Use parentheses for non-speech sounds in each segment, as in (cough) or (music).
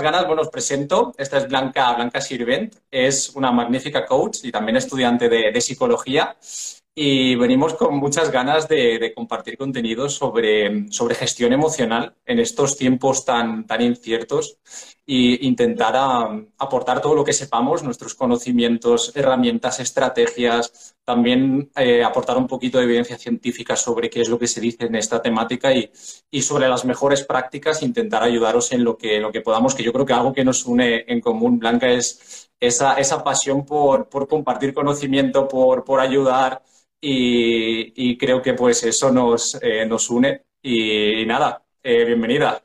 ganas, bueno, os presento. Esta es Blanca, Blanca Sirvent. Es una magnífica coach y también estudiante de, de psicología y venimos con muchas ganas de, compartir contenido sobre, sobre, gestión emocional en estos tiempos tan, tan inciertos e intentar aportar todo lo que sepamos, nuestros conocimientos, herramientas, estrategias, también eh, aportar un poquito de evidencia científica sobre qué es lo que se dice en esta temática y, y, sobre las mejores prácticas, intentar ayudaros en lo que, lo que podamos, que yo creo que algo que nos une en común, Blanca, es esa, esa pasión por, por compartir conocimiento, por, por ayudar y, creo que pues eso nos, eh, nos une. Y, nada, eh, bienvenida.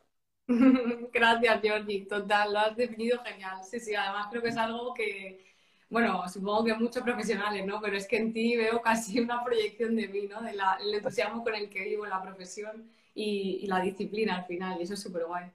(laughs) Gracias, Jordi. Total, lo has definido genial. Sí, sí, además creo que es algo que, bueno, supongo que muchos profesionales, ¿no? Pero es que en ti veo casi una proyección de mí, ¿no? Del entusiasmo con el que vivo la profesión y, la disciplina al final, y eso es súper guay.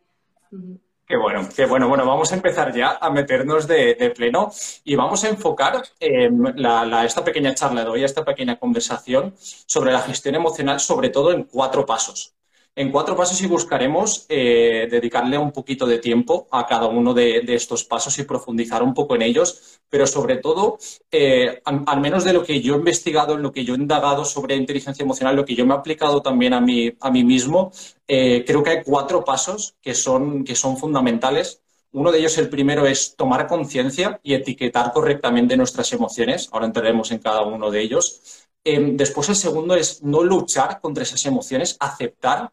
Qué bueno, qué bueno. Bueno, vamos a empezar ya a meternos de, pleno y vamos a enfocar esta pequeña charla de hoy, esta pequeña conversación sobre la gestión emocional, sobre todo en cuatro pasos. En cuatro pasos y buscaremos eh, dedicarle un poquito de tiempo a cada uno de, estos pasos y profundizar un poco en ellos, pero sobre todo, eh, al, menos de lo que yo he investigado, en lo que yo he indagado sobre inteligencia emocional, lo que yo me he aplicado también a mí, a mí mismo, eh, creo que hay cuatro pasos que son, que son fundamentales. Uno de ellos, el primero, es tomar conciencia y etiquetar correctamente nuestras emociones. Ahora entraremos en cada uno de ellos. después, el segundo es no luchar contra esas emociones, aceptar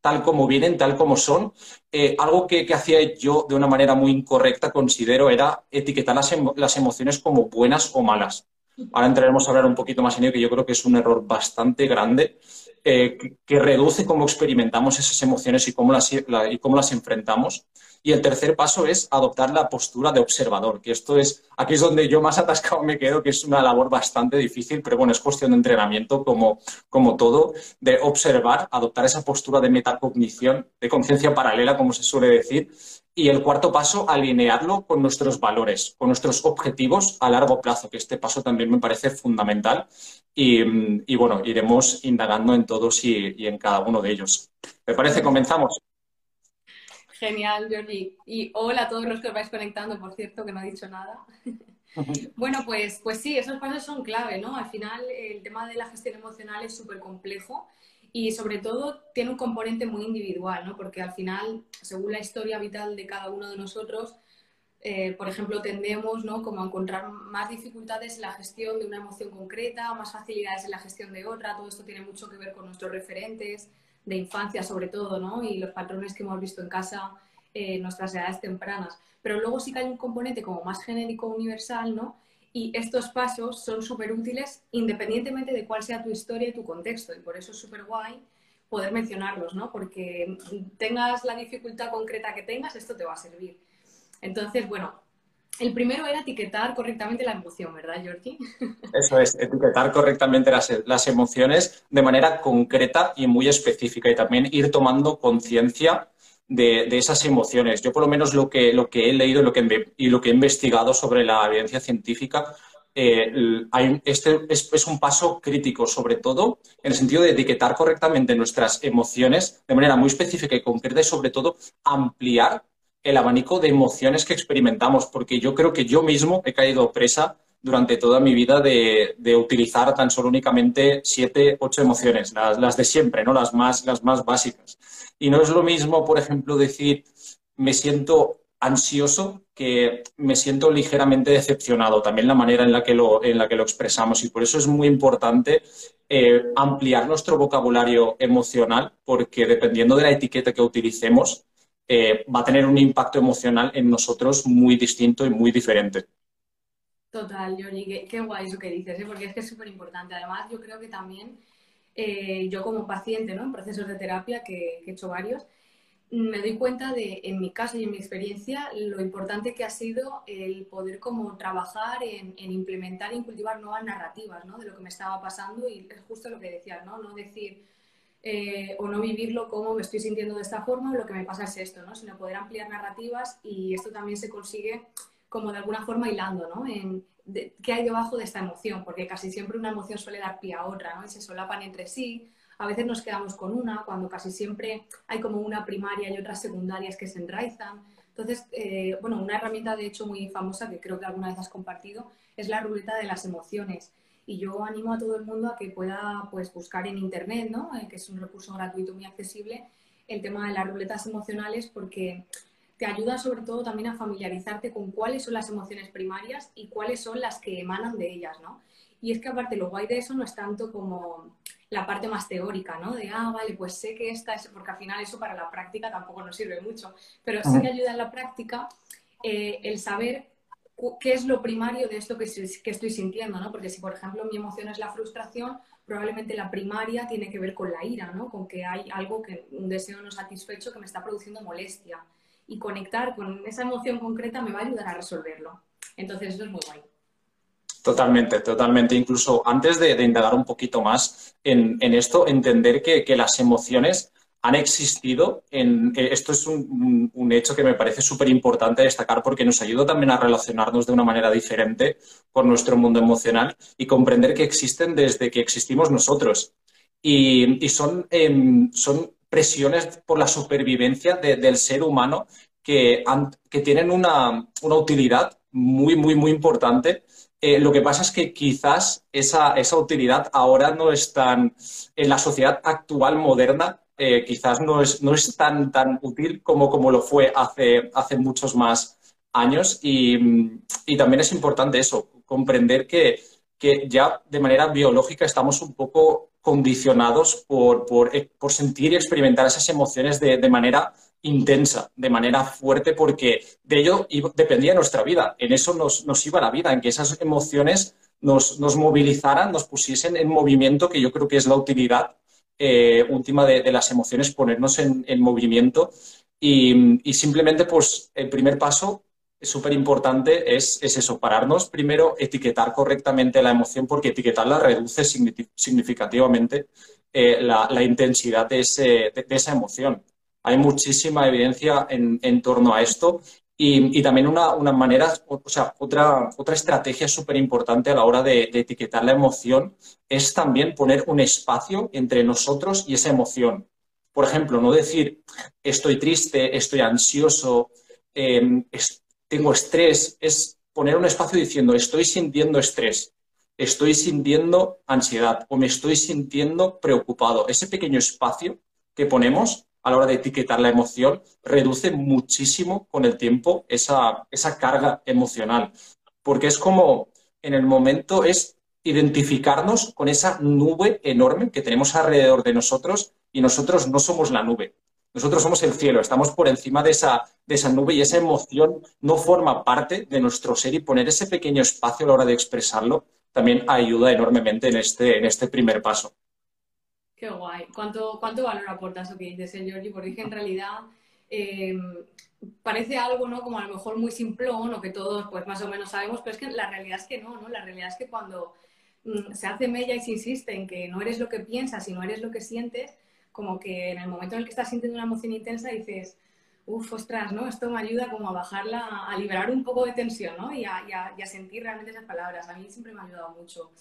tal como vienen, tal como son. Eh, algo que, hacía yo de una manera muy incorrecta, considero, era etiquetar las, emociones como buenas o malas. Ahora entraremos a hablar un poquito más en ello, que yo creo que es un error bastante grande, eh, que, reduce cómo experimentamos esas emociones y cómo las, y cómo las enfrentamos. Y el tercer paso es adoptar la postura de observador, que esto es, aquí es donde yo más atascado me quedo, que es una labor bastante difícil, pero bueno, es cuestión de entrenamiento como, como todo, de observar, adoptar esa postura de metacognición, de conciencia paralela, como se suele decir. Y el cuarto paso, alinearlo con nuestros valores, con nuestros objetivos a largo plazo, que este paso también me parece fundamental. Y, bueno, iremos indagando en todos y, y en cada uno de ellos. ¿Me parece? Comenzamos. Genial, Jordi. Y hola a todos los que os vais conectando, por cierto, que no he dicho nada. (laughs) bueno, pues, pues sí, esos pasos son clave, ¿no? Al final el tema de la gestión emocional es súper complejo y sobre todo tiene un componente muy individual, ¿no? Porque al final, según la historia vital de cada uno de nosotros, eh, por ejemplo, tendemos ¿no? como a encontrar más dificultades en la gestión de una emoción concreta, más facilidades en la gestión de otra. Todo esto tiene mucho que ver con nuestros referentes, de infancia sobre todo, ¿no? Y los patrones que hemos visto en casa en nuestras edades tempranas. Pero luego sí que hay un componente como más genérico universal, ¿no? Y estos pasos son súper útiles independientemente de cuál sea tu historia y tu contexto. Y por eso es súper guay poder mencionarlos, ¿no? Porque tengas la dificultad concreta que tengas, esto te va a servir. Entonces, bueno, el primero era etiquetar correctamente la emoción, ¿verdad, Georgie? (laughs) Eso es, etiquetar correctamente las, emociones de manera concreta y muy específica y también ir tomando conciencia de, esas emociones. Yo por lo menos lo que, lo que he leído lo que, y lo que he investigado sobre la evidencia científica, eh, este es, es, un paso crítico, sobre todo en el sentido de etiquetar correctamente nuestras emociones de manera muy específica y concreta y sobre todo ampliar el abanico de emociones que experimentamos, porque yo creo que yo mismo he caído presa durante toda mi vida de, utilizar tan solo únicamente siete, ocho emociones, las, de siempre, ¿no? Las más, las más básicas. Y no es lo mismo, por ejemplo, decir me siento ansioso que me siento ligeramente decepcionado, también la manera en la que lo, en la que lo expresamos. Y por eso es muy importante eh, ampliar nuestro vocabulario emocional, porque dependiendo de la etiqueta que utilicemos, eh, va a tener un impacto emocional en nosotros muy distinto y muy diferente. Total, Johnny, qué, guay eso que dices, ¿eh? porque es que es súper importante. Además, yo creo que también eh, yo como paciente en procesos de terapia, que, he hecho varios, me doy cuenta de, en mi caso y en mi experiencia, lo importante que ha sido el poder como trabajar en, implementar y cultivar nuevas narrativas de lo que me estaba pasando y es justo lo que decías, ¿no? No decir, eh, o no vivirlo como me estoy sintiendo de esta forma, lo que me pasa es esto, ¿no? Sino poder ampliar narrativas y esto también se consigue como de alguna forma hilando, ¿no? En qué hay debajo de esta emoción, porque casi siempre una emoción suele dar pie a otra, ¿no? Y se solapan entre sí. A veces nos quedamos con una, cuando casi siempre hay como una primaria y otras secundarias que se enraizan. Entonces, eh, bueno, una herramienta de hecho muy famosa que creo que alguna vez has compartido es la ruleta de las emociones. Y yo animo a todo el mundo a que pueda pues, buscar en Internet, ¿no? Eh, que es un recurso gratuito muy accesible, el tema de las ruletas emocionales porque te ayuda sobre todo también a familiarizarte con cuáles son las emociones primarias y cuáles son las que emanan de ellas, ¿no? Y es que aparte lo guay de eso no es tanto como la parte más teórica, ¿no? De, ah, vale, pues sé que esta es, porque al final eso para la práctica tampoco nos sirve mucho, pero sí que ayuda en la práctica eh, el saber qué es lo primario de esto que, estoy sintiendo, ¿no? Porque si, por ejemplo, mi emoción es la frustración, probablemente la primaria tiene que ver con la ira, ¿no? Con que hay algo que, un deseo no satisfecho que me está produciendo molestia. Y conectar con esa emoción concreta me va a ayudar a resolverlo. Entonces, eso es muy guay. Totalmente, totalmente. Incluso antes de, indagar un poquito más en, esto, entender que, las emociones han existido. En, eh, esto es un, hecho que me parece súper importante destacar porque nos ayuda también a relacionarnos de una manera diferente con nuestro mundo emocional y comprender que existen desde que existimos nosotros. Y, son, em, son presiones por la supervivencia del ser humano que, que tienen una, una utilidad muy, muy, muy importante eh, lo que pasa es que quizás esa, utilidad ahora no es tan, en la sociedad actual moderna, eh, quizás no es, no es tan, tan útil como, como lo fue hace, hace muchos más años. Y, también es importante eso, comprender que, ya de manera biológica estamos un poco condicionados por, por, eh, sentir y experimentar esas emociones de, de manera intensa, de manera fuerte, porque de ello dependía nuestra vida. En eso nos, iba la vida, en que esas emociones nos, movilizaran, nos pusiesen en movimiento, que yo creo que es la utilidad eh, última de, las emociones, ponernos en, movimiento. Y, simplemente, pues, el primer paso súper importante, es, eso, pararnos primero, etiquetar correctamente la emoción, porque etiquetarla reduce significativamente eh, la, intensidad de esa emoción. Hay muchísima evidencia en, torno a esto y, también una, manera, o sea, otra, otra estrategia súper importante a la hora de, etiquetar la emoción es también poner un espacio entre nosotros y esa emoción. Por ejemplo, no decir estoy triste, estoy ansioso, em, tengo estrés, es poner un espacio diciendo estoy sintiendo estrés, estoy sintiendo ansiedad o me estoy sintiendo preocupado. Ese pequeño espacio que ponemos a la hora de etiquetar la emoción, reduce muchísimo con el tiempo esa, carga emocional. Porque es como, en el momento, es identificarnos con esa nube enorme que tenemos alrededor de nosotros y nosotros no somos la nube. Nosotros somos el cielo, estamos por encima de esa, de esa nube y esa emoción no forma parte de nuestro ser y poner ese pequeño espacio a la hora de expresarlo también ayuda enormemente en este, en este primer paso. Qué guay. ¿Cuánto, cuánto valor aporta eso que dices, eh, Georgie? Porque en realidad eh, parece algo, ¿no? Como a lo mejor muy simplón o que todos, pues más o menos sabemos, pero es que la realidad es que no, ¿no? La realidad es que cuando mm, se hace mella y se insiste en que no eres lo que piensas y no eres lo que sientes, como que en el momento en el que estás sintiendo una emoción intensa dices, uff, ostras, ¿no? Esto me ayuda como a bajarla, a liberar un poco de tensión, ¿no? Y a, y a sentir realmente esas palabras. A mí siempre me ha ayudado mucho.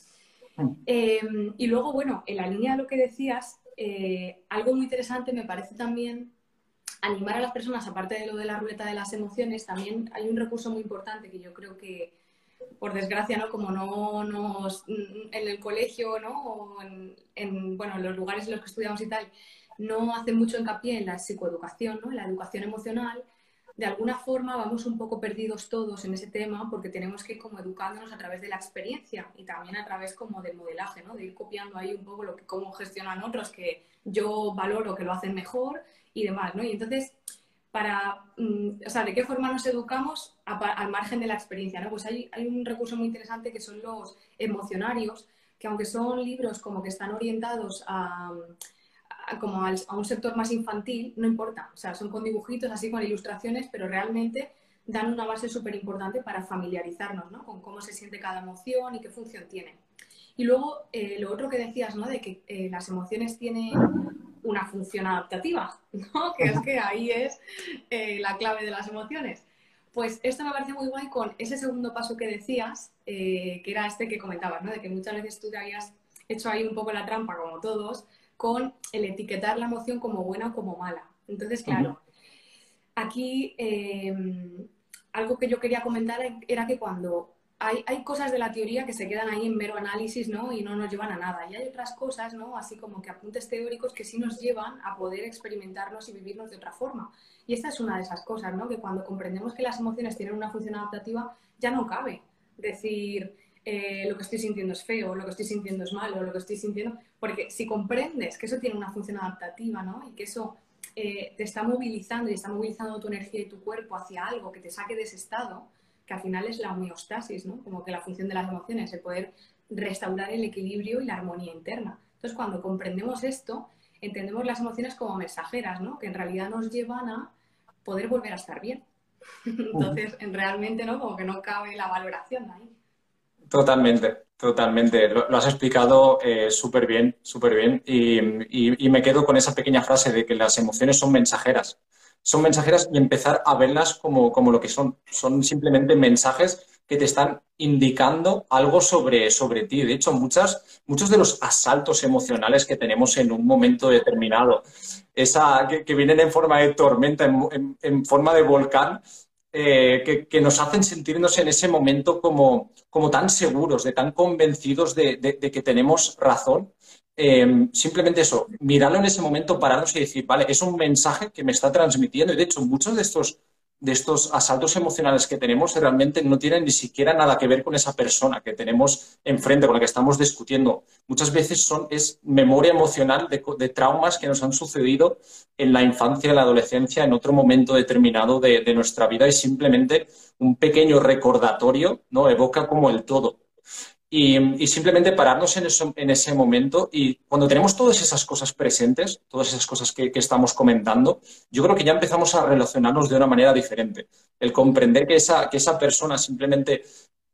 Em, y luego, bueno, en la línea de lo que decías, eh, algo muy interesante me parece también animar a las personas, aparte de lo de la ruleta de las emociones, también hay un recurso muy importante que yo creo que, por desgracia, ¿no? Como no nos, en el colegio, ¿no? O en, bueno, en los lugares en los que estudiamos y tal, no hace mucho hincapié en la psicoeducación, ¿no? En la educación emocional de alguna forma vamos un poco perdidos todos en ese tema porque tenemos que ir como educándonos a través de la experiencia y también a través como del modelaje, ¿no? De ir copiando ahí un poco lo que cómo gestionan otros que yo valoro que lo hacen mejor y demás, ¿no? Y entonces para, mm, o sea, ¿de qué forma nos educamos al margen de la experiencia, ¿no? Pues hay, hay un recurso muy interesante que son los emocionarios, que aunque son libros como que están orientados a, como a un sector más infantil, no importa. O sea, son con dibujitos, así con ilustraciones, pero realmente dan una base súper importante para familiarizarnos ¿no? con cómo se siente cada emoción y qué función tiene. Y luego, eh, lo otro que decías, ¿no? De que eh, las emociones tienen una función adaptativa, ¿no? (laughs) Que es que ahí es eh, la clave de las emociones. Pues esto me parece muy guay con ese segundo paso que decías, que era este que comentabas, ¿no? De que muchas veces tú te habías hecho ahí un poco la trampa, como todos, con el etiquetar la emoción como buena o como mala. Entonces, claro, aquí eh, algo que yo quería comentar era que cuando hay, hay, cosas de la teoría que se quedan ahí en mero análisis, ¿no? Y no nos llevan a nada. Y hay otras cosas, ¿no? Así como que apuntes teóricos que sí nos llevan a poder experimentarnos y vivirnos de otra forma. Y esta es una de esas cosas, ¿no? Que cuando comprendemos que las emociones tienen una función adaptativa, ya no cabe decir eh, lo que estoy sintiendo es feo, lo que estoy sintiendo es malo, lo que estoy sintiendo... Porque si comprendes que eso tiene una función adaptativa, ¿no? Y que eso eh, te está movilizando y está movilizando tu energía y tu cuerpo hacia algo que te saque de ese estado, que al final es la homeostasis, ¿no? Como que la función de las emociones, es poder restaurar el equilibrio y la armonía interna. Entonces, cuando comprendemos esto, entendemos las emociones como mensajeras, ¿no? Que en realidad nos llevan a poder volver a estar bien. (laughs) Entonces, realmente, ¿no? Como que no cabe la valoración ahí. Totalmente, totalmente. Lo, has explicado eh, súper bien, súper bien. Y, me quedo con esa pequeña frase de que las emociones son mensajeras. Son mensajeras y empezar a verlas como, como lo que son. Son simplemente mensajes que te están indicando algo sobre, sobre ti. De hecho, muchas, muchos de los asaltos emocionales que tenemos en un momento determinado, esa, que, vienen en forma de tormenta, en forma de volcán, eh, que, nos hacen sentirnos en ese momento como, como tan seguros, de tan convencidos de, que tenemos razón. Eh, simplemente eso, mirarlo en ese momento, pararnos y decir, vale, es un mensaje que me está transmitiendo. Y de hecho, muchos de estos de estos asaltos emocionales que tenemos realmente no tienen ni siquiera nada que ver con esa persona que tenemos enfrente, con la que estamos discutiendo. Muchas veces son, es memoria emocional de, traumas que nos han sucedido en la infancia, en la adolescencia, en otro momento determinado de, de nuestra vida y simplemente un pequeño recordatorio ¿no? evoca como el todo. Y, simplemente pararnos en, ese momento y cuando tenemos todas esas cosas presentes, todas esas cosas que, estamos comentando, yo creo que ya empezamos a relacionarnos de una manera diferente. El comprender que esa, que esa persona simplemente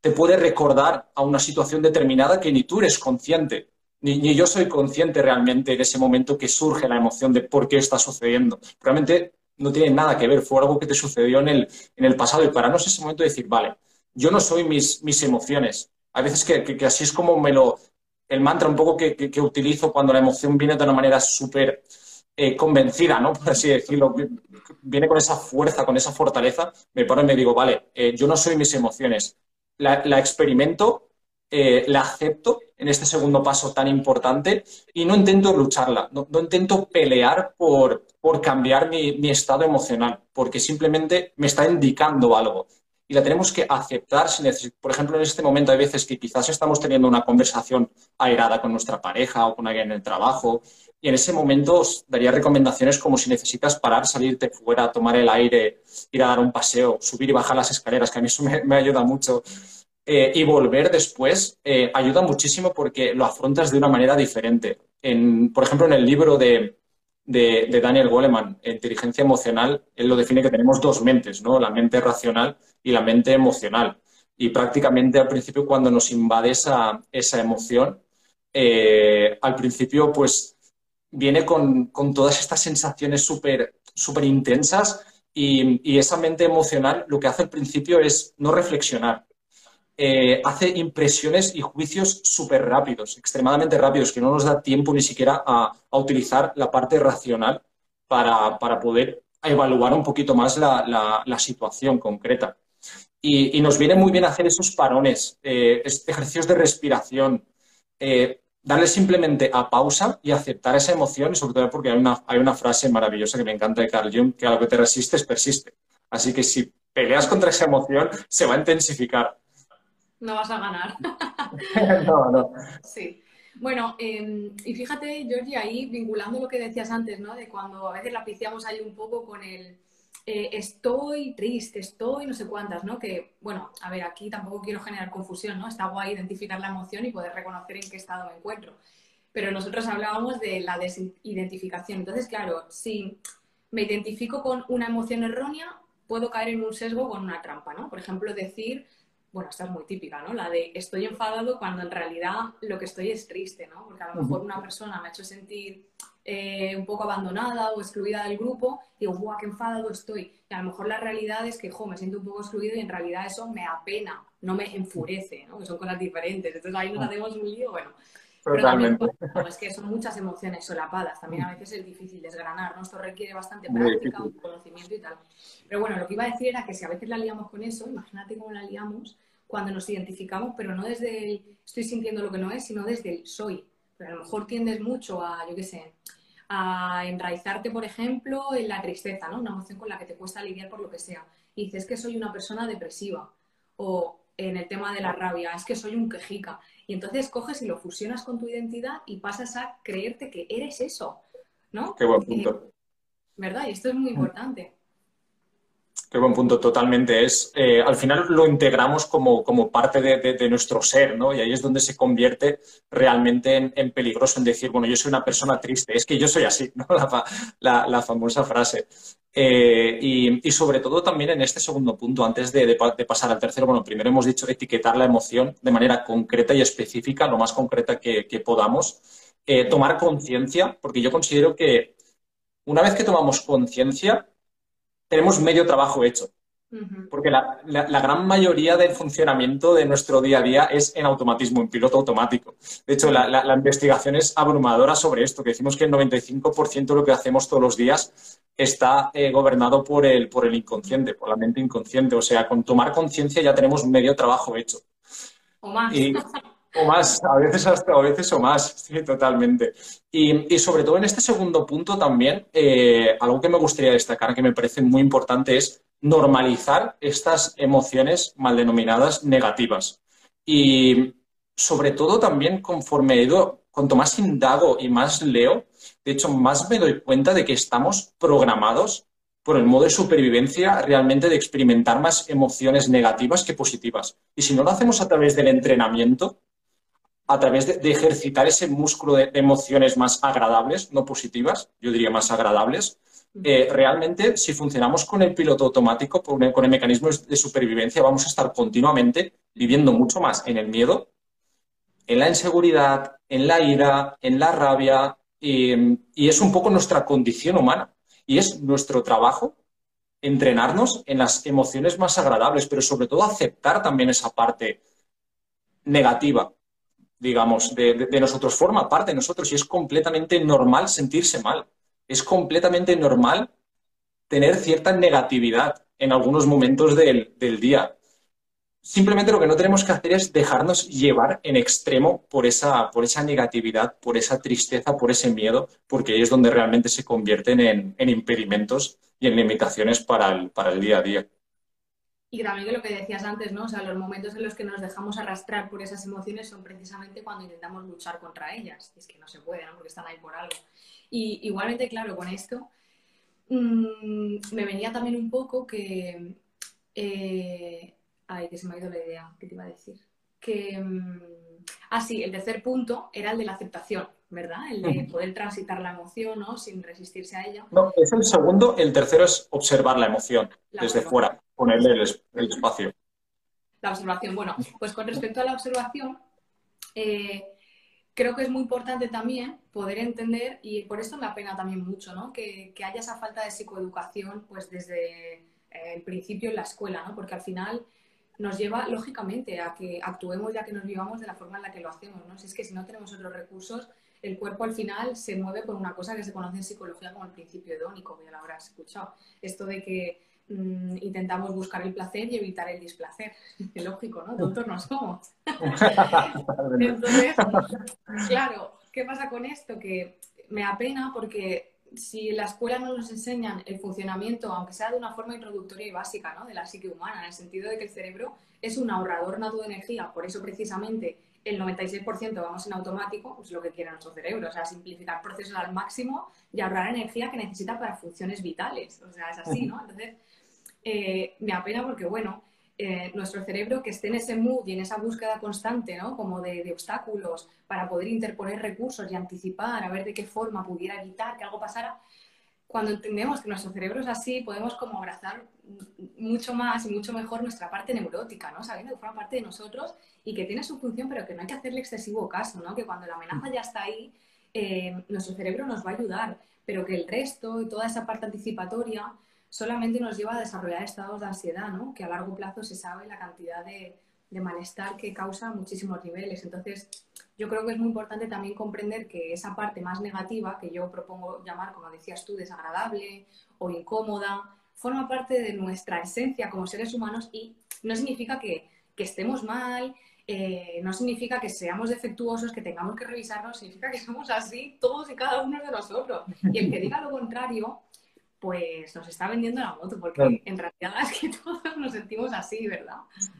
te puede recordar a una situación determinada que ni tú eres consciente, ni, ni, yo soy consciente realmente en ese momento que surge la emoción de por qué está sucediendo. Realmente no tiene nada que ver, fue algo que te sucedió en el, en el pasado y pararnos ese momento y decir, vale, yo no soy mis, mis emociones, a veces que, así es como me lo... El mantra un poco que, utilizo cuando la emoción viene de una manera súper eh, convencida, ¿no? (laughs) Por así decirlo, viene con esa fuerza, con esa fortaleza, me paro y me digo, vale, eh, yo no soy mis emociones, la, experimento, eh, la acepto en este segundo paso tan importante y no intento lucharla, no, intento pelear por, cambiar mi, estado emocional, porque simplemente me está indicando algo y la tenemos que aceptar. Por ejemplo, en este momento hay veces que quizás estamos teniendo una conversación airada con nuestra pareja o con alguien en el trabajo y en ese momento os daría recomendaciones como si necesitas parar, salirte fuera, tomar el aire, ir a dar un paseo, subir y bajar las escaleras, que a mí eso me, ayuda mucho. Eh, y volver después eh, ayuda muchísimo porque lo afrontas de una manera diferente. En, por ejemplo, en el libro de, de, Daniel Goleman, inteligencia emocional, él lo define que tenemos dos mentes, ¿no? La mente racional y la mente emocional. Y prácticamente al principio cuando nos invade esa, esa emoción, eh, al principio pues viene con, todas estas sensaciones súper super intensas y, y, esa mente emocional lo que hace al principio es no reflexionar, eh, hace impresiones y juicios súper rápidos, extremadamente rápidos, que no nos da tiempo ni siquiera a, utilizar la parte racional para, poder evaluar un poquito más la, situación concreta. Y, nos viene muy bien hacer esos parones, eh, ejercicios de respiración, eh, darle simplemente a pausa y aceptar esa emoción, y sobre todo porque hay una, hay una frase maravillosa que me encanta de Carl Jung, que a lo que te resistes persiste. Así que si peleas contra esa emoción, se va a intensificar no vas a ganar. (laughs) no, no. Sí. Bueno, em, y fíjate, Georgie, ahí vinculando lo que decías antes, ¿no? De cuando a veces la piciamos ahí un poco con el eh, estoy triste, estoy no sé cuántas, ¿no? Que, bueno, a ver, aquí tampoco quiero generar confusión, ¿no? Está guay identificar la emoción y poder reconocer en qué estado me encuentro. Pero nosotros hablábamos de la desidentificación. Entonces, claro, si me identifico con una emoción errónea, puedo caer en un sesgo con una trampa, ¿no? Por ejemplo, decir bueno, esta es muy típica, ¿no? La de estoy enfadado cuando en realidad lo que estoy es triste, ¿no? Porque a lo mejor una persona me ha hecho sentir eh, un poco abandonada o excluida del grupo, y digo, ¡guau, qué enfadado estoy! Y a lo mejor la realidad es que, jo, me siento un poco excluido y en realidad eso me apena, no me enfurece, ¿no? Que son cosas diferentes. Entonces ahí nos ah. hacemos un lío, bueno. Totalmente. Pero es que son muchas emociones solapadas. También a veces es difícil desgranar, ¿no? Esto requiere bastante práctica, conocimiento y tal. Pero bueno, lo que iba a decir era que si a veces la liamos con eso, imagínate cómo la liamos cuando nos identificamos, pero no desde el estoy sintiendo lo que no es, sino desde el soy. Pero a lo mejor tiendes mucho a, yo qué sé, a enraizarte, por ejemplo, en la tristeza, ¿no? Una emoción con la que te cuesta lidiar por lo que sea. Y dices que soy una persona depresiva. O en el tema de la rabia, es que soy un quejica. Y entonces coges y lo fusionas con tu identidad y pasas a creerte que eres eso, ¿no? Qué buen punto. Eh, ¿Verdad? Y esto es muy mm. importante. Qué buen punto, totalmente. Es, eh, al final lo integramos como, como parte de, nuestro ser, ¿no? Y ahí es donde se convierte realmente en, peligroso en decir, bueno, yo soy una persona triste, es que yo soy así, (laughs) ¿no? La, la, famosa frase. Eh, y, sobre todo también en este segundo punto, antes de, pasar al tercero, bueno, primero hemos dicho etiquetar la emoción de manera concreta y específica, lo más concreta que, podamos. Eh, tomar conciencia, porque yo considero que una vez que tomamos conciencia, tenemos medio trabajo hecho. Porque la, gran mayoría del funcionamiento de nuestro día a día es en automatismo, en piloto automático. De hecho, la, investigación es abrumadora sobre esto, que decimos que el 95% de lo que hacemos todos los días está eh, gobernado por el, por el inconsciente, por la mente inconsciente. O sea, con tomar conciencia ya tenemos medio trabajo hecho. O más. O más, a veces hasta, a veces o más, sí, totalmente. Y, sobre todo en este segundo punto también, eh, algo que me gustaría destacar, que me parece muy importante, es normalizar estas emociones mal denominadas negativas. Y sobre todo también conforme he ido, cuanto más indago y más leo, de hecho, más me doy cuenta de que estamos programados por el modo de supervivencia realmente de experimentar más emociones negativas que positivas. Y si no lo hacemos a través del entrenamiento, a través de, ejercitar ese músculo de, emociones más agradables, no positivas, yo diría más agradables, eh, realmente si funcionamos con el piloto automático, con el, mecanismo de supervivencia, vamos a estar continuamente viviendo mucho más en el miedo, en la inseguridad, en la ira, en la rabia, y, y es un poco nuestra condición humana. Y es nuestro trabajo entrenarnos en las emociones más agradables, pero sobre todo aceptar también esa parte negativa digamos, de, nosotros, forma parte de nosotros y es completamente normal sentirse mal. Es completamente normal tener cierta negatividad en algunos momentos del, día. Simplemente lo que no tenemos que hacer es dejarnos llevar en extremo por esa, por esa negatividad, por esa tristeza, por ese miedo, porque ahí es donde realmente se convierten en, impedimentos y en limitaciones para para el día a día. Y también lo que decías antes, ¿no? O sea, los momentos en los que nos dejamos arrastrar por esas emociones son precisamente cuando intentamos luchar contra ellas. es que no se puede, ¿no? Porque están ahí por algo. Y igualmente, claro, con esto mm, me venía también un poco que... Eh, ay, que se me ha ido la idea. ¿Qué te iba a decir? Que... Mm, ah, sí, el tercer punto era el de la aceptación. ¿verdad? El de poder transitar la emoción, ¿no? Sin resistirse a ella. No, es el segundo. El tercero es observar la emoción desde fuera, ponerle el, espacio. La observación. Bueno, pues con respecto a la observación, eh, creo que es muy importante también poder entender, y por eso me apena también mucho, ¿no? Que, haya esa falta de psicoeducación, pues desde eh, el principio en la escuela, ¿no? Porque al final nos lleva lógicamente a que actuemos ya que nos vivamos de la forma en la que lo hacemos, ¿no? Si es que si no tenemos otros recursos, el cuerpo al final se mueve por una cosa que se conoce en psicología como el principio hedónico, que ya lo habrás escuchado. Esto de que mm, intentamos buscar el placer y evitar el displacer. (laughs) Es lógico, ¿no? Tontos no somos. (laughs) (laughs) Entonces, claro, ¿qué pasa con esto? Que me da pena porque si la escuela no nos enseñan el funcionamiento, aunque sea de una forma introductoria y básica, ¿no? de la psique humana, en el sentido de que el cerebro es un ahorrador nato de energía, por eso precisamente el 96% vamos en automático, pues lo que quiere nuestro cerebro, o sea, simplificar procesos al máximo y ahorrar energía que necesita para funciones vitales, o sea, es así, ¿no? Entonces, eh, me apena porque, bueno, eh, nuestro cerebro que esté en ese mood y en esa búsqueda constante, ¿no? Como de, de, obstáculos para poder interponer recursos y anticipar, a ver de qué forma pudiera evitar que algo pasara, cuando entendemos que nuestro cerebro es así, podemos como abrazar mucho más y mucho mejor nuestra parte neurótica, ¿no? Sabiendo que forma parte de nosotros y que tiene su función, pero que no hay que hacerle excesivo caso, ¿no? Que cuando la amenaza ya está ahí, eh, nuestro cerebro nos va a ayudar, pero que el resto, toda esa parte anticipatoria, solamente nos lleva a desarrollar estados de ansiedad, ¿no? Que a largo plazo se sabe la cantidad de, de malestar que causa muchísimos niveles. Entonces, yo creo que es muy importante también comprender que esa parte más negativa, que yo propongo llamar, como decías tú, desagradable o incómoda, forma parte de nuestra esencia como seres humanos y no significa que, que estemos mal, eh, no significa que seamos defectuosos, que tengamos que revisarnos, significa que somos así todos y cada uno de nosotros. Y el que diga lo contrario, pues nos está vendiendo la moto, porque en realidad es que (laughs) todos nos sentimos así, ¿verdad?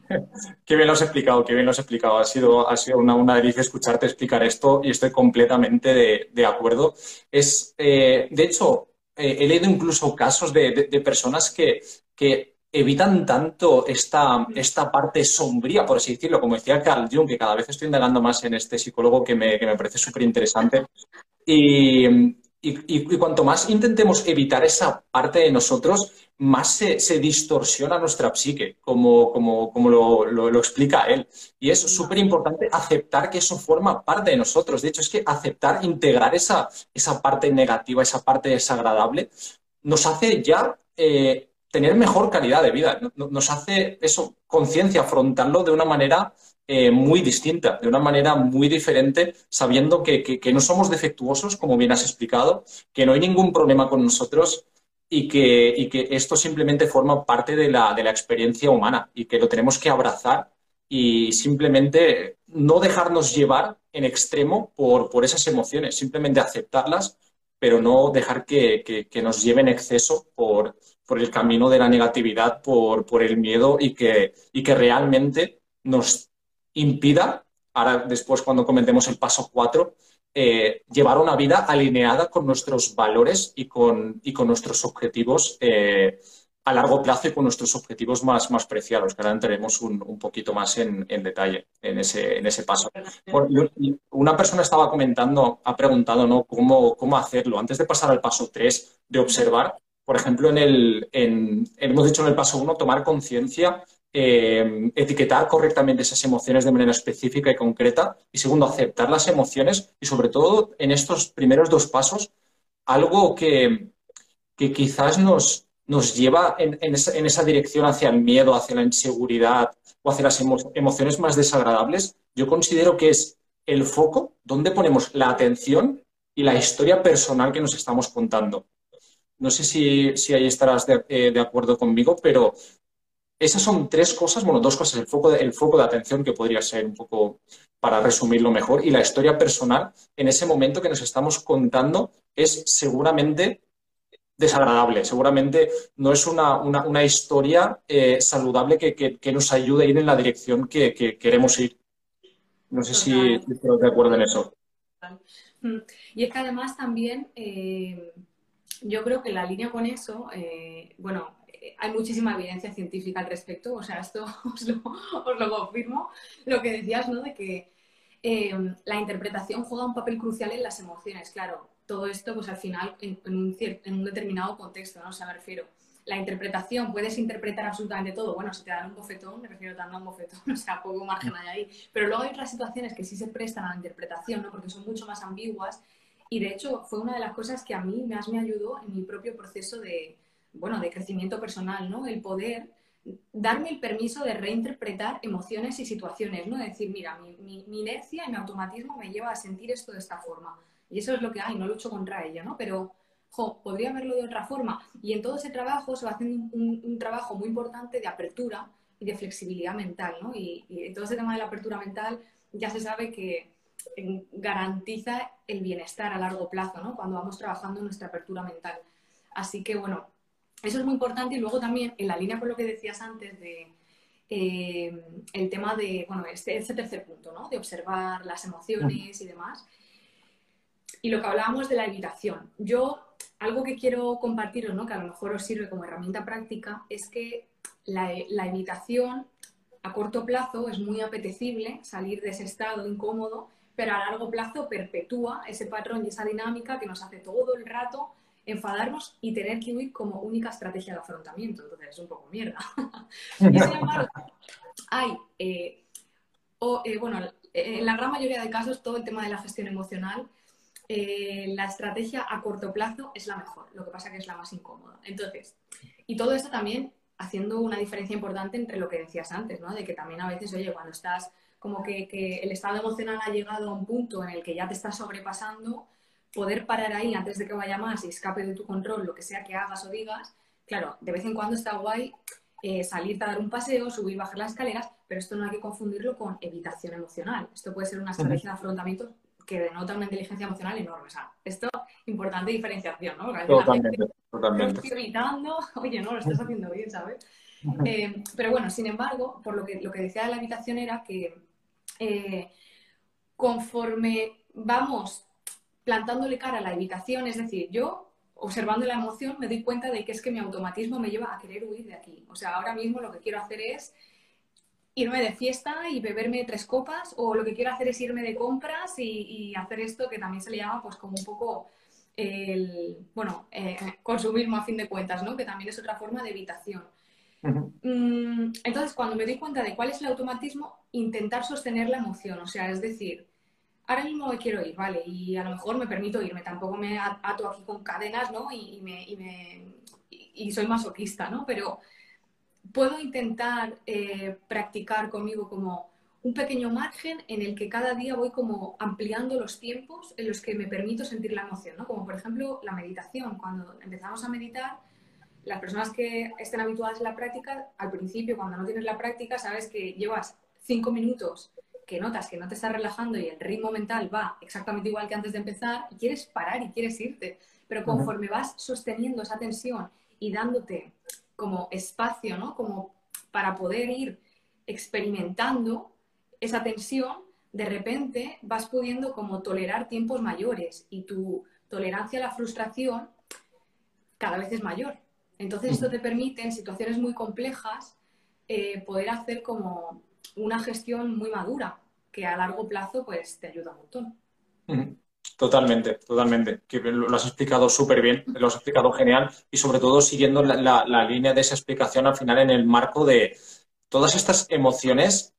(laughs) Qué bien lo has explicado, qué bien lo has explicado. Ha sido, ha sido una, una delicia escucharte explicar esto y estoy completamente de, de acuerdo. Es, eh, de hecho, eh, he leído incluso casos de, de, de personas que, que evitan tanto esta, esta parte sombría, por así decirlo, como decía Carl Jung, que cada vez estoy indagando más en este psicólogo que me, que me parece súper interesante. Y, y, cuanto más intentemos evitar esa parte de nosotros, más se, se distorsiona nuestra psique, como, como, como lo, lo, lo, explica él. Y es súper importante aceptar que eso forma parte de nosotros. De hecho, es que aceptar, integrar esa, esa parte negativa, esa parte desagradable, nos hace ya... Eh, tener mejor calidad de vida. Nos hace eso, conciencia, afrontarlo de una manera eh, muy distinta, de una manera muy diferente, sabiendo que, que, que, no somos defectuosos, como bien has explicado, que no hay ningún problema con nosotros y que, y que esto simplemente forma parte de la, de la experiencia humana y que lo tenemos que abrazar y simplemente no dejarnos llevar en extremo por, por esas emociones, simplemente aceptarlas, pero no dejar que, que nos lleve en exceso por, por el camino de la negatividad, por, por el miedo y que, y que realmente nos impida, ahora después cuando comentemos el paso 4, eh, llevar una vida alineada con nuestros valores y con, y con nuestros objetivos eh, a largo plazo y con nuestros objetivos más, más preciados, que ahora entraremos un, un poquito más en, en, detalle en ese, en ese paso. una persona estaba comentando, ha preguntado ¿no? cómo, cómo hacerlo. Antes de pasar al paso 3, de observar, por ejemplo, en el, hemos dicho en el paso uno, tomar conciencia, eh, etiquetar correctamente esas emociones de manera específica y concreta. Y segundo, aceptar las emociones y sobre todo en estos primeros dos pasos, algo que, que quizás nos, nos lleva en, en, esa, en, esa, dirección hacia el miedo, hacia la inseguridad o hacia las emo emociones más desagradables, yo considero que es el foco donde ponemos la atención y la historia personal que nos estamos contando. No sé si, si ahí estarás de, eh, de, acuerdo conmigo, pero esas son tres cosas, bueno, dos cosas, el foco, de, el foco de atención que podría ser un poco para resumirlo mejor y la historia personal en ese momento que nos estamos contando es seguramente desagradable, seguramente no es una, una, una historia eh, saludable que, que, que, nos ayude a ir en la dirección que, queremos ir. No sé si estoy de acuerdo en eso. Y es que además también... Eh yo creo que la línea con eso, eh, bueno, hay muchísima evidencia científica al respecto, o sea, esto (laughs) os lo, os lo confirmo, lo que decías, ¿no? De que eh, la interpretación juega un papel crucial en las emociones, claro. Todo esto, pues al final, en, en, un, en un, determinado contexto, ¿no? O sea, me refiero, la interpretación, puedes interpretar absolutamente todo. Bueno, si te dan un bofetón, me refiero a un bofetón, (laughs) o sea, poco margen hay ahí. Pero luego hay otras situaciones que sí se prestan a la interpretación, ¿no? Porque son mucho más ambiguas y de hecho fue una de las cosas que a mí más me ayudó en mi propio proceso de, bueno, de crecimiento personal, ¿no? El poder darme el permiso de reinterpretar emociones y situaciones, ¿no? decir, mira, mi, mi, mi, inercia y mi automatismo me lleva a sentir esto de esta forma. Y eso es lo que hay, no lucho contra ello, ¿no? Pero, jo, podría verlo de otra forma. Y en todo ese trabajo se va haciendo un, un, trabajo muy importante de apertura y de flexibilidad mental, ¿no? Y, y todo ese tema de la apertura mental ya se sabe que garantiza el bienestar a largo plazo, ¿no? Cuando vamos trabajando en nuestra apertura mental. Así que, bueno, eso es muy importante y luego también, en la línea con lo que decías antes de eh, el tema de, bueno, este, este, tercer punto, ¿no? De observar las emociones y demás. Y lo que hablábamos de la evitación. Yo, algo que quiero compartiros, ¿no? Que a lo mejor os sirve como herramienta práctica, es que la, la evitación a corto plazo es muy apetecible salir de ese estado incómodo pero a largo plazo perpetúa ese patrón y esa dinámica que nos hace todo el rato enfadarnos y tener que huir como única estrategia de afrontamiento. Entonces es un poco mierda. (laughs) y sin embargo, hay, eh, o, eh, bueno, en la gran mayoría de casos, todo el tema de la gestión emocional, eh, la estrategia a corto plazo es la mejor, lo que pasa que es la más incómoda. Entonces, y todo esto también haciendo una diferencia importante entre lo que decías antes, ¿no? De que también a veces, oye, cuando estás como que, que el estado emocional ha llegado a un punto en el que ya te estás sobrepasando, poder parar ahí antes de que vaya más y escape de tu control lo que sea que hagas o digas, claro, de vez en cuando está guay eh, salir a dar un paseo, subir, bajar las escaleras, pero esto no hay que confundirlo con evitación emocional. Esto puede ser una estrategia de afrontamiento que denota una inteligencia emocional enorme. O sea, esto, importante diferenciación, ¿no? Porque totalmente, totalmente. estoy evitando, (laughs) oye, no, lo estás haciendo bien, ¿sabes? Eh, pero bueno, sin embargo, por lo que, lo que decía de la habitación era que eh, conforme vamos plantándole cara a la evitación, es decir, yo observando la emoción me doy cuenta de que es que mi automatismo me lleva a querer huir de aquí. O sea, ahora mismo lo que quiero hacer es irme de fiesta y beberme tres copas o lo que quiero hacer es irme de compras y, hacer esto que también se le llama pues como un poco el, bueno, eh, consumismo a fin de cuentas, ¿no? Que también es otra forma de evitación. Mm, entonces, cuando me doy cuenta de cuál es el automatismo, intentar sostener la emoción, o sea, es decir, ahora mismo me quiero ir, ¿vale? Y a lo mejor me permito irme, tampoco me ato aquí con cadenas, ¿no? Y, me, y, me, y soy masoquista, ¿no? Pero puedo intentar eh, practicar conmigo como un pequeño margen en el que cada día voy como ampliando los tiempos en los que me permito sentir la emoción, ¿no? Como por ejemplo la meditación. Cuando empezamos a meditar, las personas que estén habituadas a la práctica, al principio, cuando no tienes la práctica, sabes que llevas cinco minutos que notas que no te estás relajando y el ritmo mental va exactamente igual que antes de empezar y quieres parar y quieres irte. Pero conforme vas sosteniendo esa tensión y dándote como espacio, ¿no? Como para poder ir experimentando esa tensión, de repente vas pudiendo como tolerar tiempos mayores y tu tolerancia a la frustración cada vez es mayor. Entonces esto te permite en situaciones muy complejas eh, poder hacer como una gestión muy madura, que a largo plazo pues te ayuda un montón. Totalmente, totalmente. Lo has explicado súper bien, lo has explicado genial y sobre todo siguiendo la, línea de esa explicación al final en el marco de todas estas emociones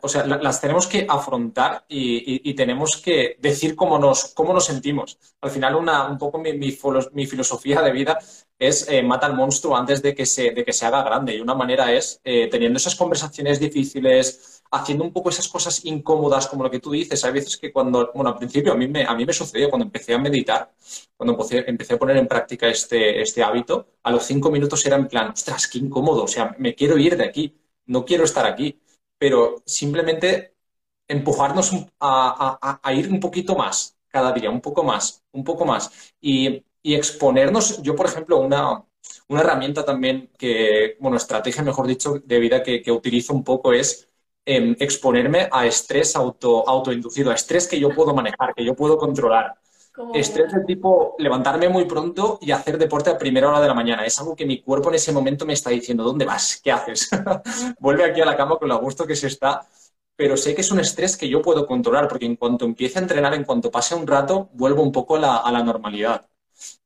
o sea, las tenemos que afrontar y, tenemos que decir cómo nos, cómo nos sentimos. Al final, una, un poco mi, mi, filosofía de vida es eh, mata al monstruo antes de que, se, de que se haga grande. Y una manera es eh, teniendo esas conversaciones difíciles, haciendo un poco esas cosas incómodas, como lo que tú dices. Hay veces que cuando, bueno, al principio a mí me, a mí me sucedió cuando empecé a meditar, cuando empecé, empecé a poner en práctica este, este hábito, a los cinco minutos era en plan, ostras, qué incómodo, o sea, me quiero ir de aquí, no quiero estar aquí pero simplemente empujarnos a, ir un poquito más cada día, un poco más, un poco más. Y, exponernos, yo por ejemplo, una, herramienta también que, bueno, estrategia, mejor dicho, de vida que, utilizo un poco es em, exponerme a estrés auto, autoinducido, a estrés que yo puedo manejar, que yo puedo controlar. Estrés del tipo levantarme muy pronto y hacer deporte a primera hora de la mañana. Es algo que mi cuerpo en ese momento me está diciendo, ¿dónde vas? ¿Qué haces? (laughs) Vuelve aquí a la cama con lo gusto que se está. Pero sé que es un estrés que yo puedo controlar, porque en cuanto empiece a entrenar, en cuanto pase un rato, vuelvo un poco a la, normalidad.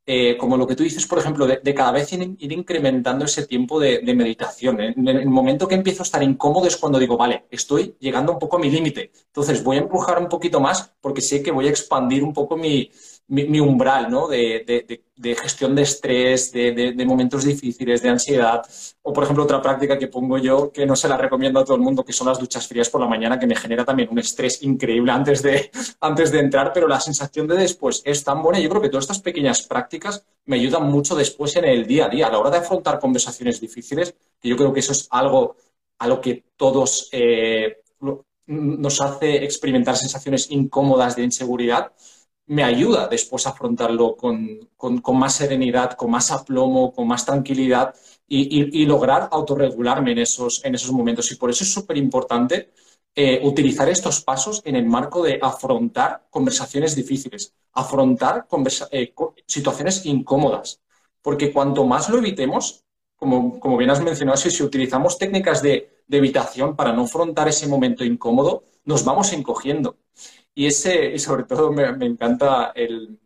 Eh, como lo que tú dices, por ejemplo, de, cada vez ir, incrementando ese tiempo de, meditación. En, el momento que empiezo a estar incómodo es cuando digo, vale, estoy llegando un poco a mi límite. Entonces voy a empujar un poquito más porque sé que voy a expandir un poco mi, mi, umbral ¿no? de, gestión de estrés, de, momentos difíciles, de ansiedad. O, por ejemplo, otra práctica que pongo yo, que no se la recomiendo a todo el mundo, que son las duchas frías por la mañana, que me genera también un estrés increíble antes de, (laughs) antes de entrar, pero la sensación de después es tan buena. Yo creo que todas estas pequeñas prácticas me ayudan mucho después en el día a día, a la hora de afrontar conversaciones difíciles, que yo creo que eso es algo a lo que todos... Eh, nos hace experimentar sensaciones incómodas de inseguridad, me ayuda después a afrontarlo con, más serenidad, con más aplomo, con más tranquilidad y, lograr autorregularme en esos, en esos momentos. Y por eso es súper importante eh, utilizar estos pasos en el marco de afrontar conversaciones difíciles, afrontar eh, situaciones incómodas. Porque cuanto más lo evitemos, como, como bien has mencionado, si, si utilizamos técnicas de, de evitación para no afrontar ese momento incómodo, nos vamos encogiendo. Y, ese, y sobre todo me, encanta el,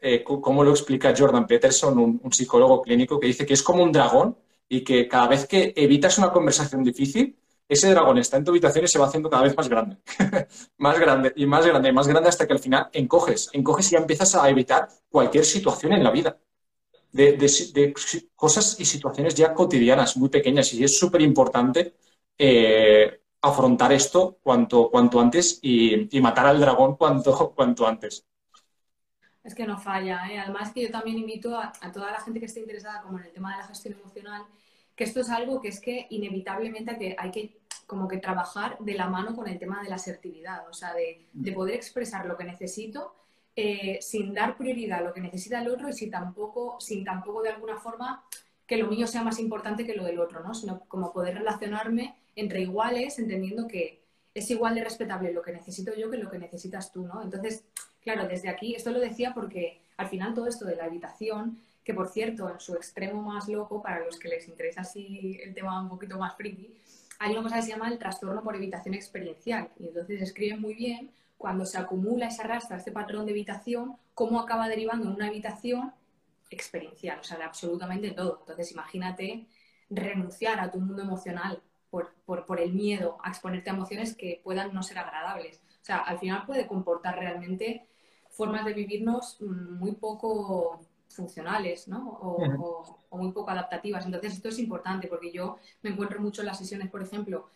eh, cómo lo explica Jordan Peterson, un, psicólogo clínico, que dice que es como un dragón y que cada vez que evitas una conversación difícil, ese dragón está en tu habitación y se va haciendo cada vez más grande. (laughs) más grande y más grande y más grande hasta que al final encoges, encoges y ya empiezas a evitar cualquier situación en la vida. de, cosas y situaciones ya cotidianas, muy pequeñas, y es súper importante eh, afrontar esto cuanto, cuanto antes y, matar al dragón cuanto, cuanto antes. Es que no falla, ¿eh? además que yo también invito a, toda la gente que esté interesada como en el tema de la gestión emocional, que esto es algo que es que inevitablemente hay que, hay que como que trabajar de la mano con el tema de la asertividad, o sea, de, de poder expresar lo que necesito eh, sin dar prioridad a lo que necesita el otro y sin tampoco, sin tampoco de alguna forma que lo mío sea más importante que lo del otro, ¿no? Sino como poder relacionarme entre iguales, entendiendo que es igual de respetable lo que necesito yo que lo que necesitas tú, ¿no? Entonces, claro, desde aquí, esto lo decía porque al final todo esto de la habitación, que por cierto, en su extremo más loco, para los que les interesa así el tema un poquito más friki, hay una que se llama el trastorno por evitación experiencial. Y entonces escribe muy bien cuando se acumula y se arrastra este patrón de evitación, cómo acaba derivando en una evitación experiencial, o sea, de absolutamente todo. Entonces, imagínate renunciar a tu mundo emocional por, por, el miedo a exponerte a emociones que puedan no ser agradables. O sea, al final puede comportar realmente formas de vivirnos muy poco funcionales, ¿no? O, o, muy poco adaptativas. Entonces, esto es importante porque yo me encuentro mucho en las sesiones, por ejemplo,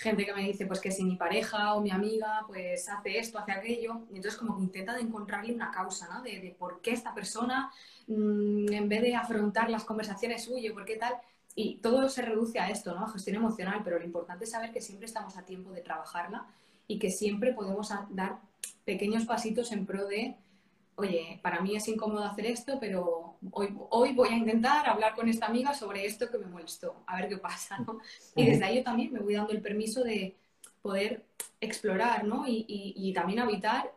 gente que me dice pues que si mi pareja o mi amiga pues hace esto, hace aquello, y entonces como que intenta de encontrarle una causa, ¿no? De, por qué esta persona, mm, en vez de afrontar las conversaciones, huye, por qué tal, y todo se reduce a esto, ¿no? A gestión emocional, pero lo importante es saber que siempre estamos a tiempo de trabajarla y que siempre podemos dar pequeños pasitos en pro de oye, para mí es incómodo hacer esto, pero hoy, hoy voy a intentar hablar con esta amiga sobre esto que me molestó, a ver qué pasa, ¿no? Y desde ahí yo también me voy dando el permiso de poder explorar, ¿no? Y, y, también habitar,